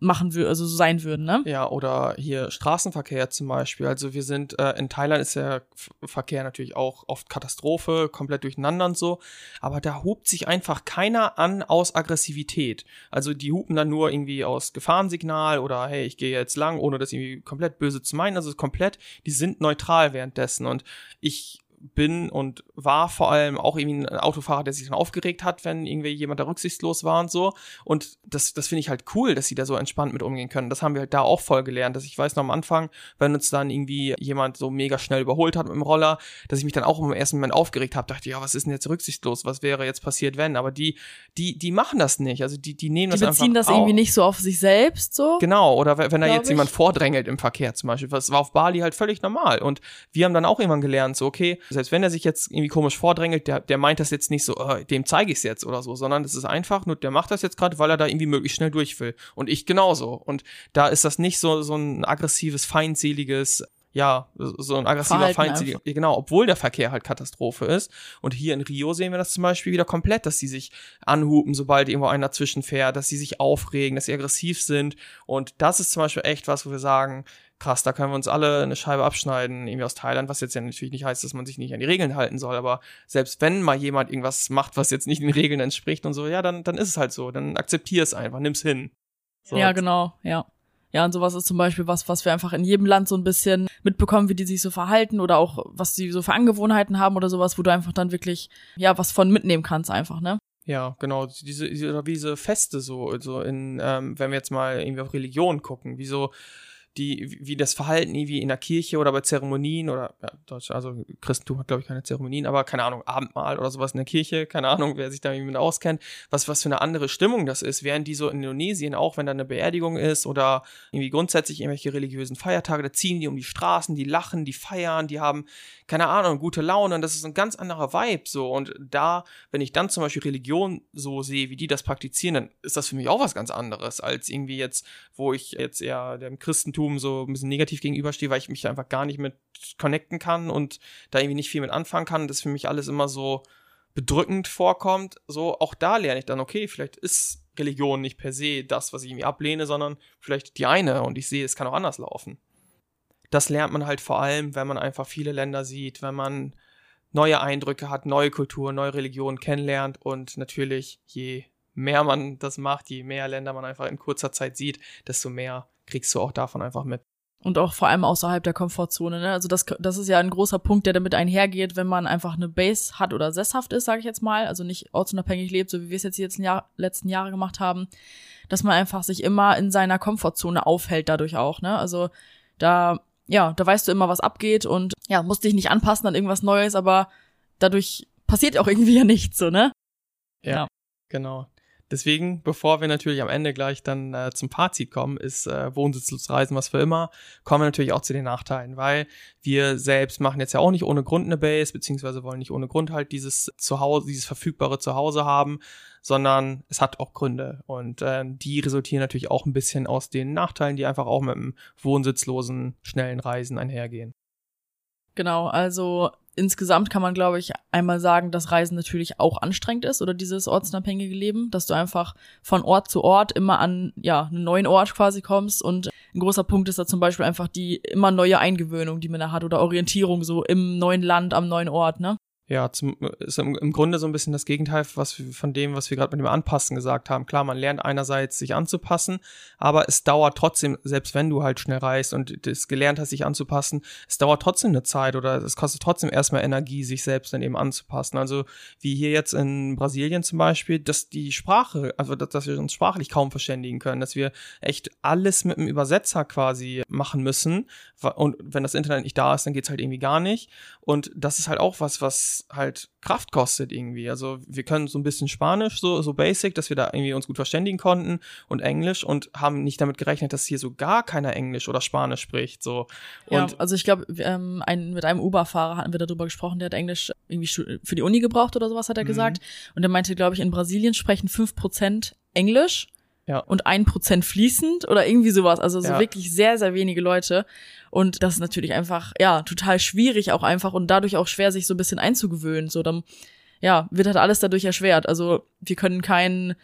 machen würden, also so sein würden, ne? Ja, oder hier Straßenverkehr zum Beispiel. Also wir sind, äh, in Thailand ist der Verkehr natürlich auch oft Katastrophe, komplett durcheinander und so. Aber da hupt sich einfach keiner an aus Aggressivität. Also die hupen dann nur irgendwie aus Gefahrensignal oder hey, ich gehe jetzt lang, ohne das irgendwie komplett böse zu meinen. Also komplett, die sind neutral währenddessen. Und ich bin und war vor allem auch irgendwie ein Autofahrer, der sich dann aufgeregt hat, wenn irgendwie jemand da rücksichtslos war und so. Und das, das finde ich halt cool, dass sie da so entspannt mit umgehen können. Das haben wir halt da auch voll gelernt, dass ich weiß noch am Anfang, wenn uns dann irgendwie jemand so mega schnell überholt hat mit dem Roller, dass ich mich dann auch im ersten Moment aufgeregt habe, dachte, ja, was ist denn jetzt rücksichtslos? Was wäre jetzt passiert, wenn? Aber die, die, die machen das nicht. Also die, die nehmen die das einfach. Die beziehen das irgendwie nicht so auf sich selbst so. Genau. Oder wenn da jetzt ich. jemand vordrängelt im Verkehr zum Beispiel. Das war auf Bali halt völlig normal. Und wir haben dann auch irgendwann gelernt, so, okay, selbst wenn er sich jetzt irgendwie komisch vordrängelt, der, der meint das jetzt nicht so, äh, dem zeige ich es jetzt oder so, sondern es ist einfach nur, der macht das jetzt gerade, weil er da irgendwie möglichst schnell durch will. Und ich genauso. Und da ist das nicht so, so ein aggressives, feindseliges, ja, so ein aggressiver, feindseliger, genau, obwohl der Verkehr halt Katastrophe ist. Und hier in Rio sehen wir das zum Beispiel wieder komplett, dass sie sich anhupen, sobald irgendwo einer dazwischen fährt, dass sie sich aufregen, dass sie aggressiv sind. Und das ist zum Beispiel echt was, wo wir sagen, krass, da können wir uns alle eine Scheibe abschneiden, irgendwie aus Thailand, was jetzt ja natürlich nicht heißt, dass man sich nicht an die Regeln halten soll, aber selbst wenn mal jemand irgendwas macht, was jetzt nicht den Regeln entspricht und so, ja, dann, dann ist es halt so, dann akzeptier es einfach, nimm's hin. So. Ja, genau, ja. Ja, und sowas ist zum Beispiel was, was wir einfach in jedem Land so ein bisschen mitbekommen, wie die sich so verhalten oder auch was sie so für Angewohnheiten haben oder sowas, wo du einfach dann wirklich, ja, was von mitnehmen kannst einfach, ne? Ja, genau, diese, diese, diese Feste so, so in, ähm, wenn wir jetzt mal irgendwie auf Religion gucken, wie so, die, wie das Verhalten irgendwie in der Kirche oder bei Zeremonien oder ja, Deutsch, also Christentum hat, glaube ich, keine Zeremonien, aber keine Ahnung, Abendmahl oder sowas in der Kirche, keine Ahnung, wer sich da irgendwie mit auskennt, was, was für eine andere Stimmung das ist, während die so in Indonesien, auch wenn da eine Beerdigung ist oder irgendwie grundsätzlich irgendwelche religiösen Feiertage, da ziehen die um die Straßen, die lachen, die feiern, die haben, keine Ahnung, gute Laune und das ist ein ganz anderer Vibe so. Und da, wenn ich dann zum Beispiel Religion so sehe, wie die das praktizieren, dann ist das für mich auch was ganz anderes als irgendwie jetzt, wo ich jetzt eher dem Christentum Christentum so ein bisschen negativ gegenüberstehe, weil ich mich einfach gar nicht mit connecten kann und da irgendwie nicht viel mit anfangen kann. Das für mich alles immer so bedrückend vorkommt. So, auch da lerne ich dann, okay, vielleicht ist Religion nicht per se das, was ich irgendwie ablehne, sondern vielleicht die eine und ich sehe, es kann auch anders laufen. Das lernt man halt vor allem, wenn man einfach viele Länder sieht, wenn man neue Eindrücke hat, neue Kulturen, neue Religionen kennenlernt und natürlich je mehr man das macht, je mehr Länder man einfach in kurzer Zeit sieht, desto mehr kriegst du auch davon einfach mit. Und auch vor allem außerhalb der Komfortzone. Ne? Also das, das ist ja ein großer Punkt, der damit einhergeht, wenn man einfach eine Base hat oder sesshaft ist, sage ich jetzt mal, also nicht ortsunabhängig lebt, so wie wir es jetzt die letzten, Jahr, letzten Jahre gemacht haben, dass man einfach sich immer in seiner Komfortzone aufhält dadurch auch. Ne? Also da, ja, da weißt du immer, was abgeht und ja, musst dich nicht anpassen an irgendwas Neues, aber dadurch passiert auch irgendwie ja nichts, so, ne? Ja, ja. genau. Deswegen, bevor wir natürlich am Ende gleich dann äh, zum Fazit kommen, ist äh, wohnsitzlos reisen was für immer, kommen wir natürlich auch zu den Nachteilen, weil wir selbst machen jetzt ja auch nicht ohne Grund eine Base, beziehungsweise wollen nicht ohne Grund halt dieses Zuhause, dieses verfügbare Zuhause haben, sondern es hat auch Gründe und äh, die resultieren natürlich auch ein bisschen aus den Nachteilen, die einfach auch mit dem wohnsitzlosen, schnellen Reisen einhergehen. Genau, also insgesamt kann man, glaube ich, einmal sagen, dass Reisen natürlich auch anstrengend ist oder dieses ortsunabhängige Leben, dass du einfach von Ort zu Ort immer an ja einen neuen Ort quasi kommst und ein großer Punkt ist da zum Beispiel einfach die immer neue Eingewöhnung, die man da hat oder Orientierung so im neuen Land, am neuen Ort, ne? Ja, zum, ist im, Grunde so ein bisschen das Gegenteil was von dem, was wir gerade mit dem Anpassen gesagt haben. Klar, man lernt einerseits sich anzupassen, aber es dauert trotzdem, selbst wenn du halt schnell reist und das gelernt hast, sich anzupassen, es dauert trotzdem eine Zeit oder es kostet trotzdem erstmal Energie, sich selbst dann eben anzupassen. Also wie hier jetzt in Brasilien zum Beispiel, dass die Sprache, also dass, dass wir uns sprachlich kaum verständigen können, dass wir echt alles mit einem Übersetzer quasi machen müssen. Und wenn das Internet nicht da ist, dann geht's halt irgendwie gar nicht. Und das ist halt auch was, was halt Kraft kostet irgendwie. Also wir können so ein bisschen Spanisch, so, so basic, dass wir da irgendwie uns gut verständigen konnten und Englisch und haben nicht damit gerechnet, dass hier so gar keiner Englisch oder Spanisch spricht. So. Und ja, also ich glaube, ähm, ein, mit einem Uber-Fahrer hatten wir darüber gesprochen, der hat Englisch irgendwie für die Uni gebraucht oder sowas, hat er mhm. gesagt. Und er meinte, glaube ich, in Brasilien sprechen fünf Prozent Englisch ja. und ein Prozent fließend oder irgendwie sowas. Also so ja. wirklich sehr, sehr wenige Leute. Und das ist natürlich einfach, ja, total schwierig auch einfach und dadurch auch schwer, sich so ein bisschen einzugewöhnen. So, dann, ja, wird halt alles dadurch erschwert. Also wir können keinen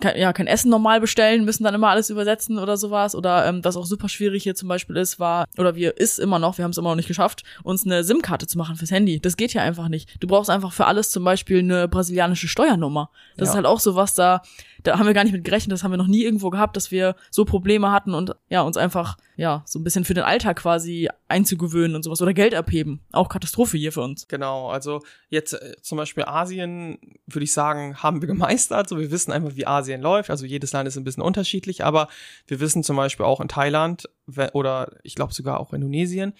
kein, ja, kein Essen normal bestellen, müssen dann immer alles übersetzen oder sowas. Oder ähm, was auch super schwierig hier zum Beispiel ist, war, oder wir ist immer noch, wir haben es immer noch nicht geschafft, uns eine SIM-Karte zu machen fürs Handy. Das geht ja einfach nicht. Du brauchst einfach für alles zum Beispiel eine brasilianische Steuernummer. Das ja. ist halt auch so was, da, da haben wir gar nicht mit gerechnet, das haben wir noch nie irgendwo gehabt, dass wir so Probleme hatten und ja, uns einfach, ja, so ein bisschen für den Alltag quasi einzugewöhnen und sowas. Oder Geld abheben. Auch Katastrophe hier für uns. Genau, also jetzt äh, zum Beispiel Asien, würde ich sagen, haben wir gemeistert. So, wir wissen einfach, wie Asien läuft. Also jedes Land ist ein bisschen unterschiedlich, aber wir wissen zum Beispiel auch in Thailand oder ich glaube sogar auch Indonesien,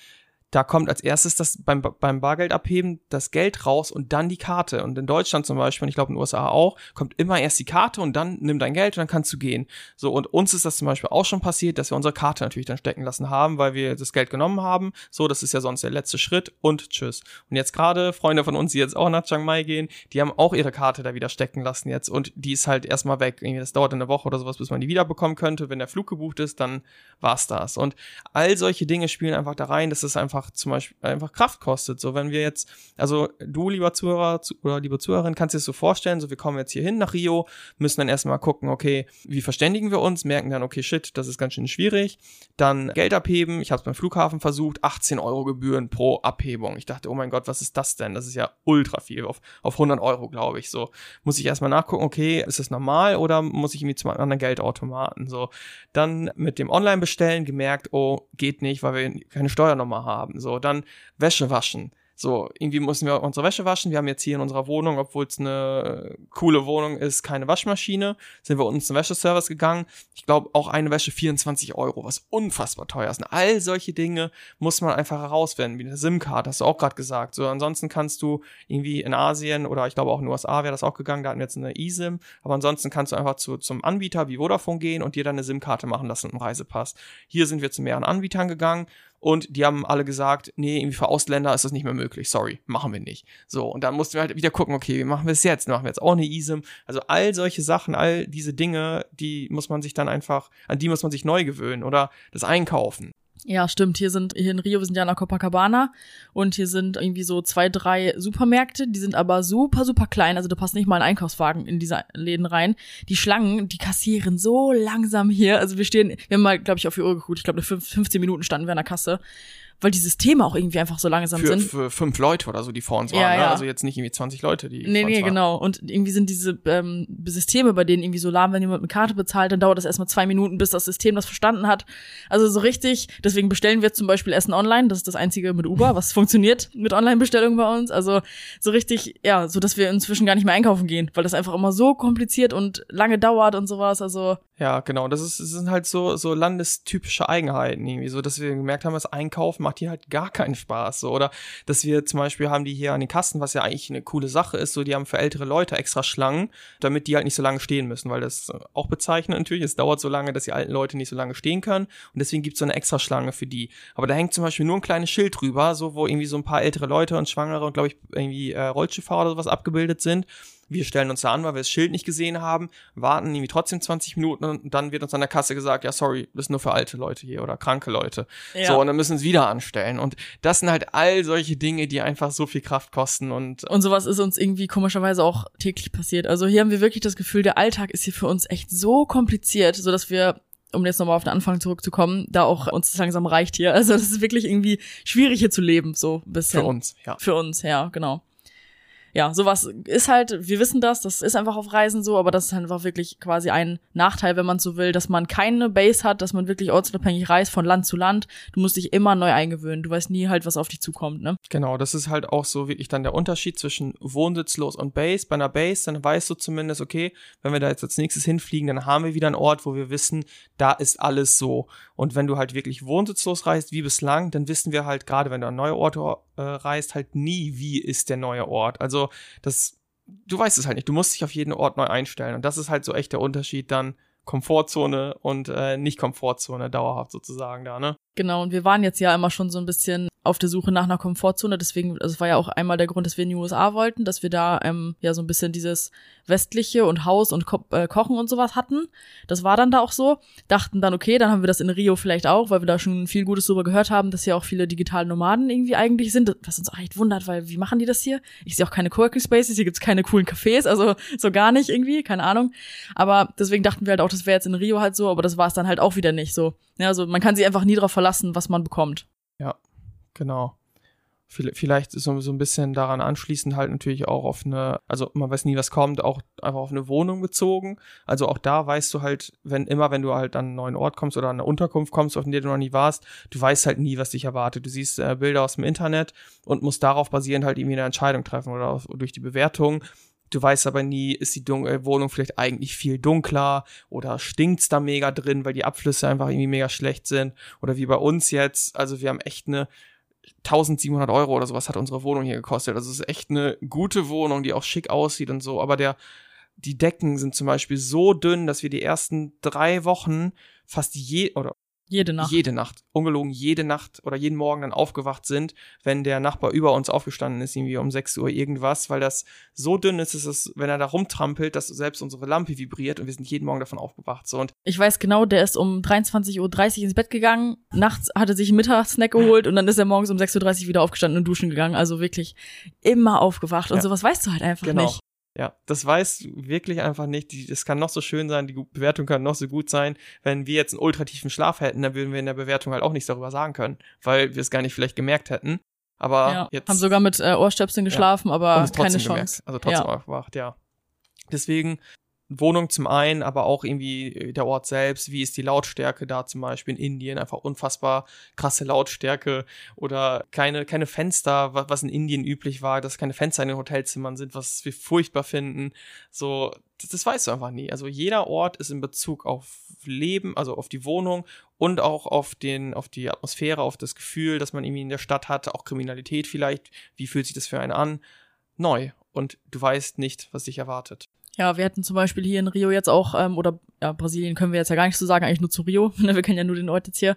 da kommt als erstes das beim, beim Bargeld abheben das Geld raus und dann die Karte. Und in Deutschland zum Beispiel, und ich glaube in den USA auch, kommt immer erst die Karte und dann nimm dein Geld und dann kannst du gehen. So, und uns ist das zum Beispiel auch schon passiert, dass wir unsere Karte natürlich dann stecken lassen haben, weil wir das Geld genommen haben. So, das ist ja sonst der letzte Schritt und tschüss. Und jetzt gerade Freunde von uns, die jetzt auch nach Chiang Mai gehen, die haben auch ihre Karte da wieder stecken lassen jetzt und die ist halt erstmal weg. Irgendwie, das dauert eine Woche oder sowas, bis man die wiederbekommen könnte. Wenn der Flug gebucht ist, dann war's das. Und all solche Dinge spielen einfach da rein. Das ist einfach zum Beispiel einfach Kraft kostet. So, wenn wir jetzt, also du, lieber Zuhörer oder liebe Zuhörerin, kannst dir das so vorstellen, so wir kommen jetzt hier hin nach Rio, müssen dann erstmal gucken, okay, wie verständigen wir uns, merken dann, okay, shit, das ist ganz schön schwierig. Dann Geld abheben, ich habe es beim Flughafen versucht, 18 Euro Gebühren pro Abhebung. Ich dachte, oh mein Gott, was ist das denn? Das ist ja ultra viel, auf, auf 100 Euro, glaube ich. So, muss ich erstmal nachgucken, okay, ist das normal oder muss ich irgendwie zum anderen Geldautomaten? So, dann mit dem Online-Bestellen gemerkt, oh, geht nicht, weil wir keine Steuernummer haben. So, dann Wäsche waschen. So, irgendwie mussten wir unsere Wäsche waschen. Wir haben jetzt hier in unserer Wohnung, obwohl es eine coole Wohnung ist, keine Waschmaschine. Sind wir uns zum Wäscheservice gegangen. Ich glaube, auch eine Wäsche 24 Euro, was unfassbar teuer ist. Und all solche Dinge muss man einfach herausfinden, wie eine SIM-Card, hast du auch gerade gesagt. So, ansonsten kannst du irgendwie in Asien oder ich glaube auch in den USA wäre das auch gegangen, da hatten wir jetzt eine eSIM. Aber ansonsten kannst du einfach zu, zum Anbieter wie Vodafone gehen und dir dann eine SIM-Karte machen lassen im Reisepass. Hier sind wir zu mehreren Anbietern gegangen und die haben alle gesagt, nee, irgendwie für Ausländer ist das nicht mehr möglich, sorry, machen wir nicht. So, und dann mussten wir halt wieder gucken, okay, wie machen wir es jetzt? Machen wir jetzt auch eine ISIM? Also all solche Sachen, all diese Dinge, die muss man sich dann einfach, an die muss man sich neu gewöhnen oder das Einkaufen. Ja, stimmt. Hier sind, hier in Rio, wir sind ja in Copacabana und hier sind irgendwie so zwei, drei Supermärkte, die sind aber super, super klein. Also da passt nicht mal ein Einkaufswagen in diese Läden rein. Die Schlangen, die kassieren so langsam hier. Also wir stehen, wir haben mal, glaube ich, auf die Uhr geguckt. Ich glaube, 15 Minuten standen wir an der Kasse weil die Systeme auch irgendwie einfach so langsam für, sind. Für fünf Leute oder so, die vor uns Ja, waren. Ne? ja. Also jetzt nicht irgendwie 20 Leute, die Nee, vor uns nee, waren. genau. Und irgendwie sind diese ähm, Systeme, bei denen irgendwie so lahm, wenn jemand mit Karte bezahlt, dann dauert das erstmal zwei Minuten, bis das System das verstanden hat. Also so richtig, deswegen bestellen wir zum Beispiel Essen online. Das ist das einzige mit Uber, was funktioniert mit Online-Bestellungen bei uns. Also so richtig, ja, so dass wir inzwischen gar nicht mehr einkaufen gehen, weil das einfach immer so kompliziert und lange dauert und sowas. Also Ja, genau. Das, ist, das sind halt so, so landestypische Eigenheiten irgendwie, so dass wir gemerkt haben, das Einkaufen macht hier halt gar keinen Spaß. So. Oder dass wir zum Beispiel haben die hier an den Kassen, was ja eigentlich eine coole Sache ist, so die haben für ältere Leute extra Schlangen, damit die halt nicht so lange stehen müssen, weil das auch bezeichnet natürlich, es dauert so lange, dass die alten Leute nicht so lange stehen können und deswegen gibt's so eine extra Schlange für die. Aber da hängt zum Beispiel nur ein kleines Schild drüber, so wo irgendwie so ein paar ältere Leute und Schwangere und glaube ich irgendwie äh, Rollstuhlfahrer oder sowas abgebildet sind. Wir stellen uns da an, weil wir das Schild nicht gesehen haben, warten irgendwie trotzdem 20 Minuten und dann wird uns an der Kasse gesagt, ja, sorry, das ist nur für alte Leute hier oder kranke Leute. Ja. So, und dann müssen wir es wieder anstellen. Und das sind halt all solche Dinge, die einfach so viel Kraft kosten und Und sowas ist uns irgendwie komischerweise auch täglich passiert. Also hier haben wir wirklich das Gefühl, der Alltag ist hier für uns echt so kompliziert, so dass wir um jetzt nochmal auf den Anfang zurückzukommen, da auch uns das langsam reicht hier. Also das ist wirklich irgendwie schwierig hier zu leben, so ein bisschen. für uns, ja. Für uns, ja, genau. Ja, sowas ist halt, wir wissen das, das ist einfach auf Reisen so, aber das ist einfach wirklich quasi ein Nachteil, wenn man so will, dass man keine Base hat, dass man wirklich ortsunabhängig reist von Land zu Land. Du musst dich immer neu eingewöhnen. Du weißt nie halt, was auf dich zukommt, ne? Genau, das ist halt auch so wirklich dann der Unterschied zwischen wohnsitzlos und Base. Bei einer Base, dann weißt du zumindest, okay, wenn wir da jetzt als nächstes hinfliegen, dann haben wir wieder einen Ort, wo wir wissen, da ist alles so. Und wenn du halt wirklich wohnsitzlos reist, wie bislang, dann wissen wir halt, gerade wenn du an neue Orte äh, reist, halt nie, wie ist der neue Ort. Also das, du weißt es halt nicht. Du musst dich auf jeden Ort neu einstellen. Und das ist halt so echt der Unterschied dann Komfortzone und äh, nicht Komfortzone dauerhaft sozusagen da, ne? Genau, und wir waren jetzt ja immer schon so ein bisschen auf der Suche nach einer Komfortzone. Deswegen, also es war ja auch einmal der Grund, dass wir in die USA wollten, dass wir da ähm, ja so ein bisschen dieses westliche und Haus und Ko äh, Kochen und sowas hatten. Das war dann da auch so. Dachten dann, okay, dann haben wir das in Rio vielleicht auch, weil wir da schon viel Gutes drüber gehört haben, dass hier auch viele digitale Nomaden irgendwie eigentlich sind. Was uns auch echt wundert, weil wie machen die das hier? Ich sehe auch keine Coworking Spaces, hier gibt's keine coolen Cafés, also so gar nicht irgendwie, keine Ahnung. Aber deswegen dachten wir halt auch, das wäre jetzt in Rio halt so, aber das war es dann halt auch wieder nicht so. Ja, also man kann sich einfach nie darauf verlassen, was man bekommt. Ja, genau. Viel- Vielleicht so, so ein bisschen daran anschließend halt natürlich auch auf eine, also man weiß nie, was kommt, auch einfach auf eine Wohnung bezogen. Also auch da weißt du halt, wenn immer, wenn du halt an einen neuen Ort kommst oder an eine Unterkunft kommst, auf der du noch nie warst, du weißt halt nie, was dich erwartet. Du siehst äh, Bilder aus dem Internet und musst darauf basierend halt irgendwie eine Entscheidung treffen oder auf, durch die Bewertung. Du weißt aber nie, ist die Dun äh, Wohnung vielleicht eigentlich viel dunkler oder stinkt's da mega drin, weil die Abflüsse einfach irgendwie mega schlecht sind. Oder wie bei uns jetzt, also wir haben echt eine 1700 Euro oder sowas hat unsere Wohnung hier gekostet. Also es ist echt eine gute Wohnung, die auch schick aussieht und so. Aber der, die Decken sind zum Beispiel so dünn, dass wir die ersten drei Wochen fast je, oder Jede Nacht. jede Nacht, ungelogen jede Nacht oder jeden Morgen dann aufgewacht sind, wenn der Nachbar über uns aufgestanden ist, irgendwie um 6 Uhr irgendwas, weil das so dünn ist, dass es, wenn er da rumtrampelt, dass selbst unsere Lampe vibriert und wir sind jeden Morgen davon aufgewacht. So und Ich weiß genau, der ist um 23.30 Uhr ins Bett gegangen, nachts hat er sich einen Mittagssnack geholt und dann ist er morgens um 6.30 Uhr wieder aufgestanden und duschen gegangen. Also wirklich immer aufgewacht. Und Ja. sowas weißt du halt einfach Genau. nicht. Ja, das weiß wirklich einfach nicht. Die, das kann noch so schön sein, die Bewertung kann noch so gut sein. Wenn wir jetzt einen ultratiefen Schlaf hätten, dann würden wir in der Bewertung halt auch nichts darüber sagen können, weil wir es gar nicht vielleicht gemerkt hätten. Aber Ja. jetzt Haben sogar mit äh, Ohrstöpseln geschlafen, aber und es keine Chance. gemerkt. Also trotzdem Ja. aufgewacht, ja. Deswegen Wohnung zum einen, aber auch irgendwie der Ort selbst. Wie ist die Lautstärke da zum Beispiel in Indien? Einfach unfassbar krasse Lautstärke oder keine, keine Fenster, was, was in Indien üblich war, dass keine Fenster in den Hotelzimmern sind, was wir furchtbar finden. So, das, das weißt du einfach nie. Also jeder Ort ist in Bezug auf Leben, also auf die Wohnung und auch auf den, auf die Atmosphäre, auf das Gefühl, dass man irgendwie in der Stadt hat, auch Kriminalität vielleicht. Wie fühlt sich das für einen an? Neu. Und du weißt nicht, was dich erwartet. Ja, wir hätten zum Beispiel hier in Rio jetzt auch, ähm, oder ja, Brasilien können wir jetzt ja gar nicht so sagen, eigentlich nur zu Rio, ne, wir kennen ja nur den Ort jetzt hier,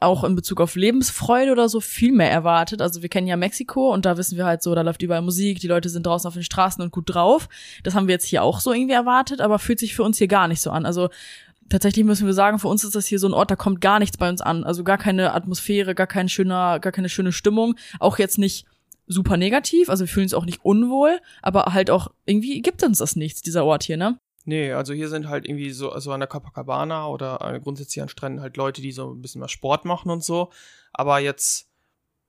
auch in Bezug auf Lebensfreude oder so viel mehr erwartet. Also wir kennen ja Mexiko und da wissen wir halt so, da läuft überall Musik, die Leute sind draußen auf den Straßen und gut drauf. Das haben wir jetzt hier auch so irgendwie erwartet, aber fühlt sich für uns hier gar nicht so an. Also tatsächlich müssen wir sagen, für uns ist das hier so ein Ort, da kommt gar nichts bei uns an. Also gar keine Atmosphäre, gar kein schöner, gar keine schöne Stimmung. Auch jetzt nicht super negativ, also wir fühlen uns auch nicht unwohl, aber halt auch irgendwie gibt uns das nichts, dieser Ort hier, ne? Nee, also hier sind halt irgendwie so, also an der Copacabana oder grundsätzlich an Stränden halt Leute, die so ein bisschen mehr Sport machen und so. Aber jetzt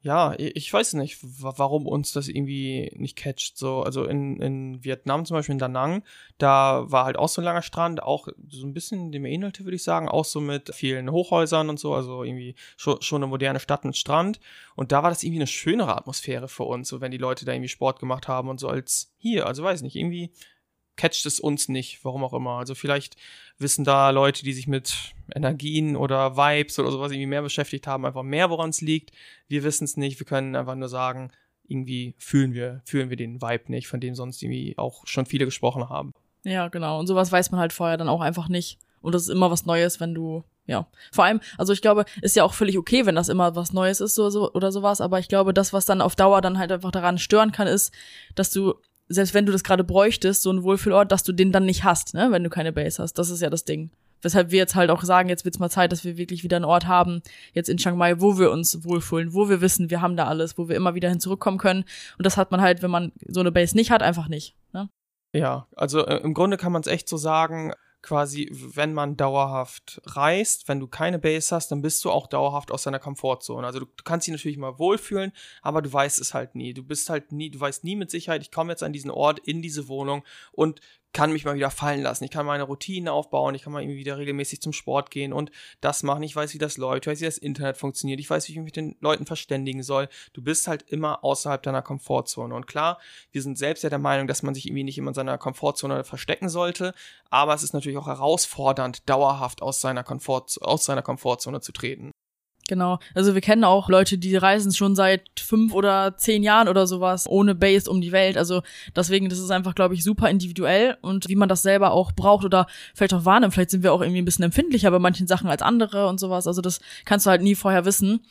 ja, ich weiß nicht, warum uns das irgendwie nicht catcht. So, also in, in Vietnam zum Beispiel in Da Nang, da war halt auch so ein langer Strand, auch so ein bisschen dem ähnelte, würde ich sagen, auch so mit vielen Hochhäusern und so, also irgendwie schon, schon eine moderne Stadt mit Strand. Und da war das irgendwie eine schönere Atmosphäre für uns, so wenn die Leute da irgendwie Sport gemacht haben und so als hier. Also weiß nicht, irgendwie catcht es uns nicht, warum auch immer. Also vielleicht wissen da Leute, die sich mit Energien oder Vibes oder sowas irgendwie mehr beschäftigt haben, einfach mehr, woran es liegt. Wir wissen es nicht. Wir können einfach nur sagen, irgendwie fühlen wir, fühlen wir den Vibe nicht, von dem sonst irgendwie auch schon viele gesprochen haben. Ja, genau. Und sowas weiß man halt vorher dann auch einfach nicht. Und das ist immer was Neues, wenn du, ja. Vor allem, also ich glaube, ist ja auch völlig okay, wenn das immer was Neues ist so, so, oder sowas, aber ich glaube, das, was dann auf Dauer dann halt einfach daran stören kann, ist, dass du selbst wenn du das gerade bräuchtest, so ein Wohlfühlort, dass du den dann nicht hast, ne, wenn du keine Base hast. Das ist ja das Ding. Weshalb wir jetzt halt auch sagen, jetzt wird's mal Zeit, dass wir wirklich wieder einen Ort haben, jetzt in Chiang Mai, wo wir uns wohlfühlen, wo wir wissen, wir haben da alles, wo wir immer wieder hin zurückkommen können. Und das hat man halt, wenn man so eine Base nicht hat, einfach nicht. Ne? Ja, also äh, im Grunde kann man es echt so sagen, quasi, wenn man dauerhaft reist, wenn du keine Base hast, dann bist du auch dauerhaft aus deiner Komfortzone. Also du, du, kannst dich natürlich mal wohlfühlen, aber du weißt es halt nie. Du bist halt nie, du weißt nie mit Sicherheit, ich komme jetzt an diesen Ort, in diese Wohnung und kann mich mal wieder fallen lassen. Ich kann meine Routinen aufbauen, ich kann mal irgendwie wieder regelmäßig zum Sport gehen und das machen. Ich weiß, wie das läuft, ich weiß, wie das Internet funktioniert, ich weiß, wie ich mich mit den Leuten verständigen soll. Du bist halt immer außerhalb deiner Komfortzone. Und klar, wir sind selbst ja der Meinung, dass man sich irgendwie nicht immer in seiner Komfortzone verstecken sollte, aber es ist natürlich auch herausfordernd, dauerhaft aus seiner, Komfort, aus seiner Komfortzone zu treten. Genau. Also wir kennen auch Leute, die reisen schon seit fünf oder zehn Jahren oder sowas ohne Base um die Welt. Also deswegen, das ist einfach, glaube ich, super individuell und wie man das selber auch braucht oder vielleicht auch wahrnimmt. Vielleicht sind wir auch irgendwie ein bisschen empfindlicher bei manchen Sachen als andere und sowas. Also das kannst du halt nie vorher wissen.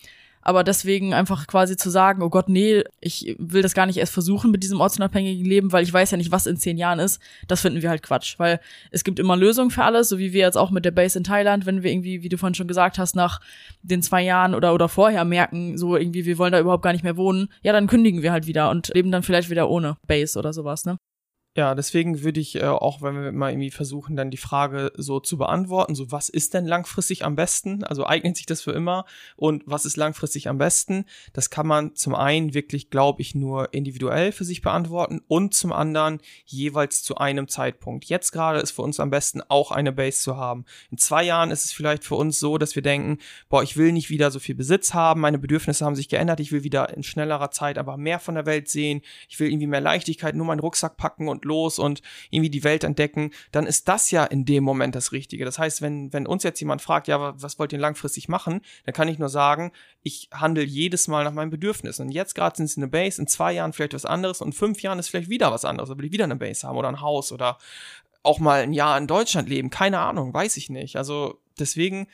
Aber deswegen einfach quasi zu sagen, oh Gott, nee, ich will das gar nicht erst versuchen mit diesem ortsunabhängigen Leben, weil ich weiß ja nicht, was in zehn Jahren ist, das finden wir halt Quatsch. Weil es gibt immer Lösungen für alles, so wie wir jetzt auch mit der Base in Thailand, wenn wir irgendwie, wie du vorhin schon gesagt hast, nach den zwei Jahren oder, oder vorher merken, so irgendwie, wir wollen da überhaupt gar nicht mehr wohnen, ja, dann kündigen wir halt wieder und leben dann vielleicht wieder ohne Base oder sowas, ne? Ja, deswegen würde ich äh, auch, wenn wir mal irgendwie versuchen, dann die Frage so zu beantworten, so was ist denn langfristig am besten? Also eignet sich das für immer? Und was ist langfristig am besten? Das kann man zum einen wirklich, glaube ich, nur individuell für sich beantworten und zum anderen jeweils zu einem Zeitpunkt. Jetzt gerade ist für uns am besten auch eine Base zu haben. In zwei Jahren ist es vielleicht für uns so, dass wir denken, boah, ich will nicht wieder so viel Besitz haben, meine Bedürfnisse haben sich geändert, ich will wieder in schnellerer Zeit aber mehr von der Welt sehen, ich will irgendwie mehr Leichtigkeit, nur meinen Rucksack packen und los und irgendwie die Welt entdecken, dann ist das ja in dem Moment das Richtige. Das heißt, wenn, wenn uns jetzt jemand fragt, ja, was wollt ihr langfristig machen, dann kann ich nur sagen, ich handle jedes Mal nach meinen Bedürfnissen. Und jetzt gerade sind sie eine Base, in zwei Jahren vielleicht was anderes und in fünf Jahren ist vielleicht wieder was anderes. Da will ich wieder eine Base haben oder ein Haus oder auch mal ein Jahr in Deutschland leben. Keine Ahnung, weiß ich nicht. Also deswegen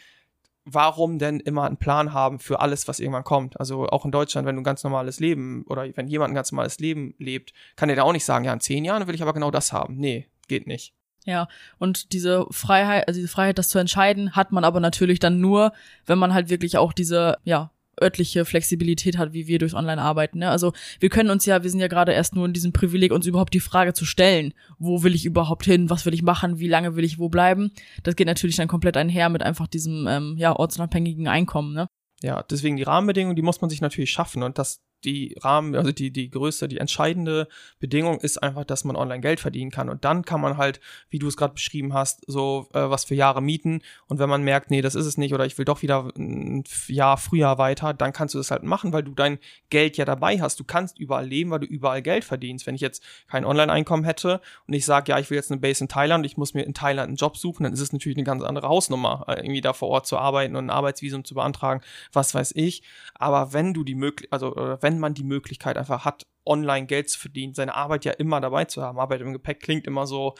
warum denn immer einen Plan haben für alles, was irgendwann kommt? Also auch in Deutschland, wenn du ein ganz normales Leben oder wenn jemand ein ganz normales Leben lebt, kann der da auch nicht sagen, ja, in zehn Jahren will ich aber genau das haben. Nee, geht nicht. Ja, und diese Freiheit, also diese Freiheit, das zu entscheiden, hat man aber natürlich dann nur, wenn man halt wirklich auch diese, ja, örtliche Flexibilität hat, wie wir durchs Online-Arbeiten. Ne? Also wir können uns ja, wir sind ja gerade erst nur in diesem Privileg, uns überhaupt die Frage zu stellen, wo will ich überhaupt hin, was will ich machen, wie lange will ich wo bleiben. Das geht natürlich dann komplett einher mit einfach diesem ähm, ja ortsunabhängigen Einkommen. Ne? Ja, deswegen die Rahmenbedingungen, die muss man sich natürlich schaffen und das die Rahmen, also die, die größte, die entscheidende Bedingung ist einfach, dass man online Geld verdienen kann. Und dann kann man halt, wie du es gerade beschrieben hast, so äh, was für Jahre mieten. Und wenn man merkt, nee, das ist es nicht, oder ich will doch wieder ein Jahr früher weiter, dann kannst du das halt machen, weil du dein Geld ja dabei hast. Du kannst überall leben, weil du überall Geld verdienst. Wenn ich jetzt kein Online-Einkommen hätte und ich sage, ja, ich will jetzt eine Base in Thailand, ich muss mir in Thailand einen Job suchen, dann ist es natürlich eine ganz andere Hausnummer, äh, irgendwie da vor Ort zu arbeiten und ein Arbeitsvisum zu beantragen, was weiß ich. Aber wenn du die Möglichkeit, also wenn wenn man die Möglichkeit einfach hat, online Geld zu verdienen, seine Arbeit ja immer dabei zu haben. Arbeit im Gepäck klingt immer so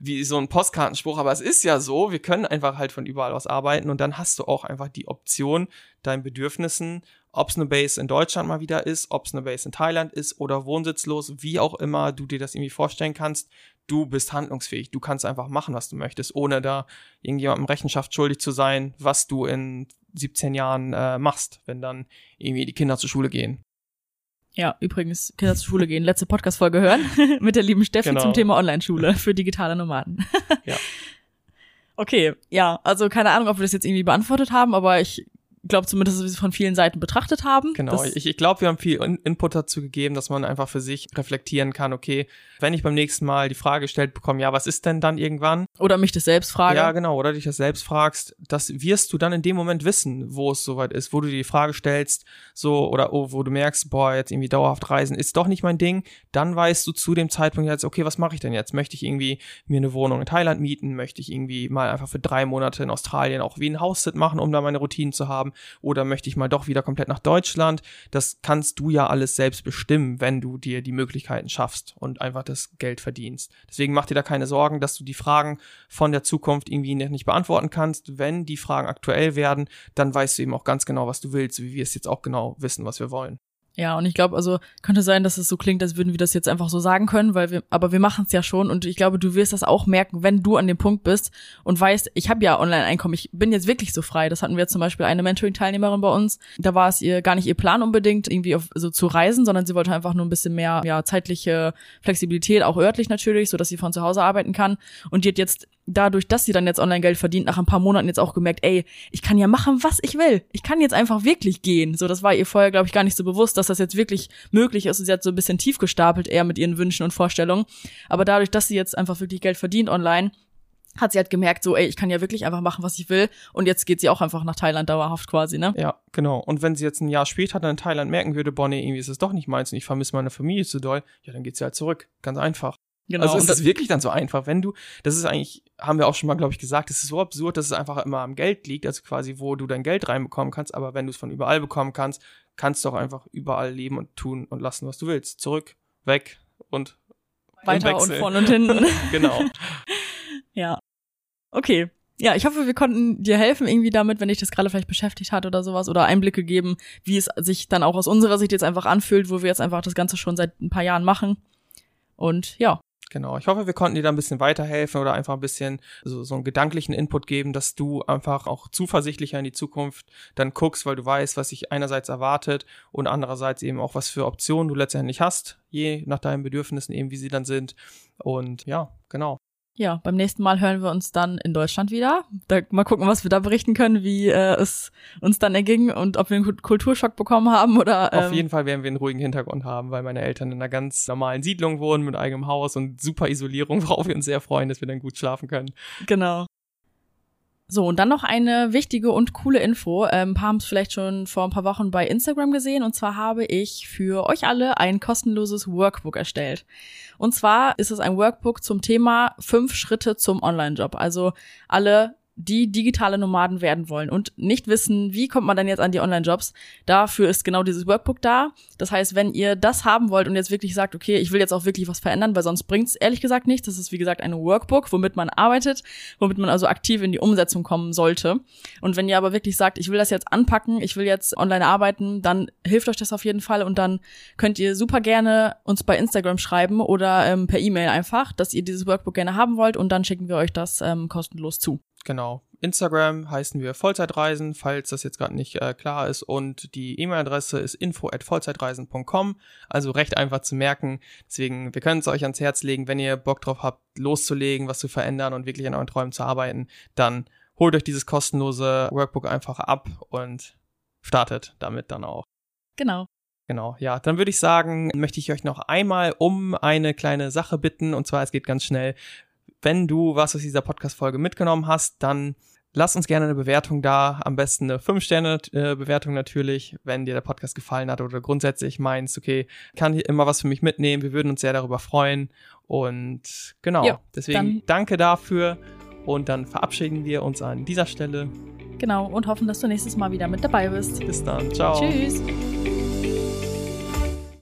wie so ein Postkartenspruch, aber es ist ja so, wir können einfach halt von überall aus arbeiten und dann hast du auch einfach die Option, deinen Bedürfnissen, ob es eine Base in Deutschland mal wieder ist, ob es eine Base in Thailand ist oder wohnsitzlos, wie auch immer du dir das irgendwie vorstellen kannst, du bist handlungsfähig. Du kannst einfach machen, was du möchtest, ohne da irgendjemandem Rechenschaft schuldig zu sein, was du in 17 Jahren äh, machst, wenn dann irgendwie die Kinder zur Schule gehen. Ja, übrigens, Kinder zur Schule gehen, letzte Podcast-Folge hören mit der lieben Steffi genau. zum Thema Online-Schule für digitale Nomaden. ja. Okay, ja, also keine Ahnung, ob wir das jetzt irgendwie beantwortet haben, aber ich glaube zumindest, dass wir es von vielen Seiten betrachtet haben. Genau, ich, ich glaube, wir haben viel Input dazu gegeben, dass man einfach für sich reflektieren kann, okay, wenn ich beim nächsten Mal die Frage gestellt bekomme, ja, was ist denn dann irgendwann? Oder mich das selbst frage. Ja, genau, oder dich das selbst fragst, das wirst du dann in dem Moment wissen, wo es soweit ist, wo du dir die Frage stellst, so, oder oh, wo du merkst, boah, jetzt irgendwie dauerhaft reisen ist doch nicht mein Ding, dann weißt du zu dem Zeitpunkt jetzt, okay, was mache ich denn jetzt? Möchte ich irgendwie mir eine Wohnung in Thailand mieten? Möchte ich irgendwie mal einfach für drei Monate in Australien auch wie ein Haussit machen, um da meine Routinen zu haben? Oder möchte ich mal doch wieder komplett nach Deutschland? Das kannst du ja alles selbst bestimmen, wenn du dir die Möglichkeiten schaffst und einfach das Geld verdienst. Deswegen mach dir da keine Sorgen, dass du die Fragen von der Zukunft irgendwie nicht beantworten kannst. Wenn die Fragen aktuell werden, dann weißt du eben auch ganz genau, was du willst, wie wir es jetzt auch genau wissen, was wir wollen. Ja, und ich glaube, also könnte sein, dass es so klingt, als würden wir das jetzt einfach so sagen können, weil wir, aber wir machen es ja schon und ich glaube, du wirst das auch merken, wenn du an dem Punkt bist und weißt, ich habe ja Online-Einkommen, ich bin jetzt wirklich so frei. Das hatten wir zum Beispiel eine Mentoring-Teilnehmerin bei uns. Da war es ihr gar nicht ihr Plan unbedingt, irgendwie auf, so zu reisen, sondern sie wollte einfach nur ein bisschen mehr ja zeitliche Flexibilität, auch örtlich natürlich, so dass sie von zu Hause arbeiten kann. Und die hat jetzt dadurch, dass sie dann jetzt Online-Geld verdient, nach ein paar Monaten jetzt auch gemerkt, ey, ich kann ja machen, was ich will. Ich kann jetzt einfach wirklich gehen. So, das war ihr vorher, glaube ich, gar nicht so bewusst, dass das jetzt wirklich möglich ist. Und sie hat so ein bisschen tief gestapelt, eher mit ihren Wünschen und Vorstellungen. Aber dadurch, dass sie jetzt einfach wirklich Geld verdient online, hat sie halt gemerkt, so, ey, ich kann ja wirklich einfach machen, was ich will. Und jetzt geht sie auch einfach nach Thailand dauerhaft quasi, ne? Ja, genau. Und wenn sie jetzt ein Jahr später dann in Thailand merken würde, boah, nee, irgendwie ist es doch nicht meins und ich vermisse meine Familie zu doll, ja, dann geht sie halt zurück. Ganz einfach. Genau. Also es ist wirklich dann so einfach, wenn du, das ist eigentlich, haben wir auch schon mal, glaube ich, gesagt, es ist so absurd, dass es einfach immer am Geld liegt, also quasi, wo du dein Geld reinbekommen kannst, aber wenn du es von überall bekommen kannst, kannst du auch einfach überall leben und tun und lassen, was du willst. Zurück, weg und weiter und vorne und hinten. genau. ja. Okay. Ja, ich hoffe, wir konnten dir helfen irgendwie damit, wenn dich das gerade vielleicht beschäftigt hat oder sowas oder Einblicke geben, wie es sich dann auch aus unserer Sicht jetzt einfach anfühlt, wo wir jetzt einfach das Ganze schon seit ein paar Jahren machen. Und ja, Genau. Ich hoffe, wir konnten dir da ein bisschen weiterhelfen oder einfach ein bisschen so, so einen gedanklichen Input geben, dass du einfach auch zuversichtlicher in die Zukunft dann guckst, weil du weißt, was sich einerseits erwartet und andererseits eben auch, was für Optionen du letztendlich hast, je nach deinen Bedürfnissen eben, wie sie dann sind. Und ja, genau. Ja, beim nächsten Mal hören wir uns dann in Deutschland wieder. Da, mal gucken, was wir da berichten können, wie äh, es uns dann erging und ob wir einen Kulturschock bekommen haben oder. Ähm Auf jeden Fall werden wir einen ruhigen Hintergrund haben, weil meine Eltern in einer ganz normalen Siedlung wohnen mit eigenem Haus und super Isolierung, worauf wir uns sehr freuen, dass wir dann gut schlafen können. Genau. So, und dann noch eine wichtige und coole Info. Ähm, ein paar haben es vielleicht schon vor ein paar Wochen bei Instagram gesehen. Und zwar habe ich für euch alle ein kostenloses Workbook erstellt. Und zwar ist es ein Workbook zum Thema fünf Schritte zum Online-Job. Also alle die digitale Nomaden werden wollen und nicht wissen, wie kommt man dann jetzt an die Online-Jobs. Dafür ist genau dieses Workbook da. Das heißt, wenn ihr das haben wollt und jetzt wirklich sagt, okay, ich will jetzt auch wirklich was verändern, weil sonst bringt's ehrlich gesagt nicht. Das ist wie gesagt ein Workbook, womit man arbeitet, womit man also aktiv in die Umsetzung kommen sollte. Und wenn ihr aber wirklich sagt, ich will das jetzt anpacken, ich will jetzt online arbeiten, dann hilft euch das auf jeden Fall und dann könnt ihr super gerne uns bei Instagram schreiben oder ähm, per E-Mail einfach, dass ihr dieses Workbook gerne haben wollt und dann schicken wir euch das ähm, kostenlos zu. Genau. Instagram heißen wir Vollzeitreisen, falls das jetzt gerade nicht äh, klar ist. Und die E-Mail-Adresse ist info at vollzeitreisen.com. Also recht einfach zu merken. Deswegen, wir können es euch ans Herz legen, wenn ihr Bock drauf habt, loszulegen, was zu verändern und wirklich an euren Träumen zu arbeiten, dann holt euch dieses kostenlose Workbook einfach ab und startet damit dann auch. Genau. Genau, ja, dann würde ich sagen, möchte ich euch noch einmal um eine kleine Sache bitten, und zwar, es geht ganz schnell. Wenn du was aus dieser Podcast-Folge mitgenommen hast, dann lass uns gerne eine Bewertung da. Am besten eine 5-Sterne-Bewertung natürlich, wenn dir der Podcast gefallen hat oder grundsätzlich meinst, okay, kann hier immer was für mich mitnehmen. Wir würden uns sehr darüber freuen. Und genau, ja, deswegen danke dafür. Und dann verabschieden wir uns an dieser Stelle. Genau, und hoffen, dass du nächstes Mal wieder mit dabei bist. Bis dann. Ciao. Tschüss.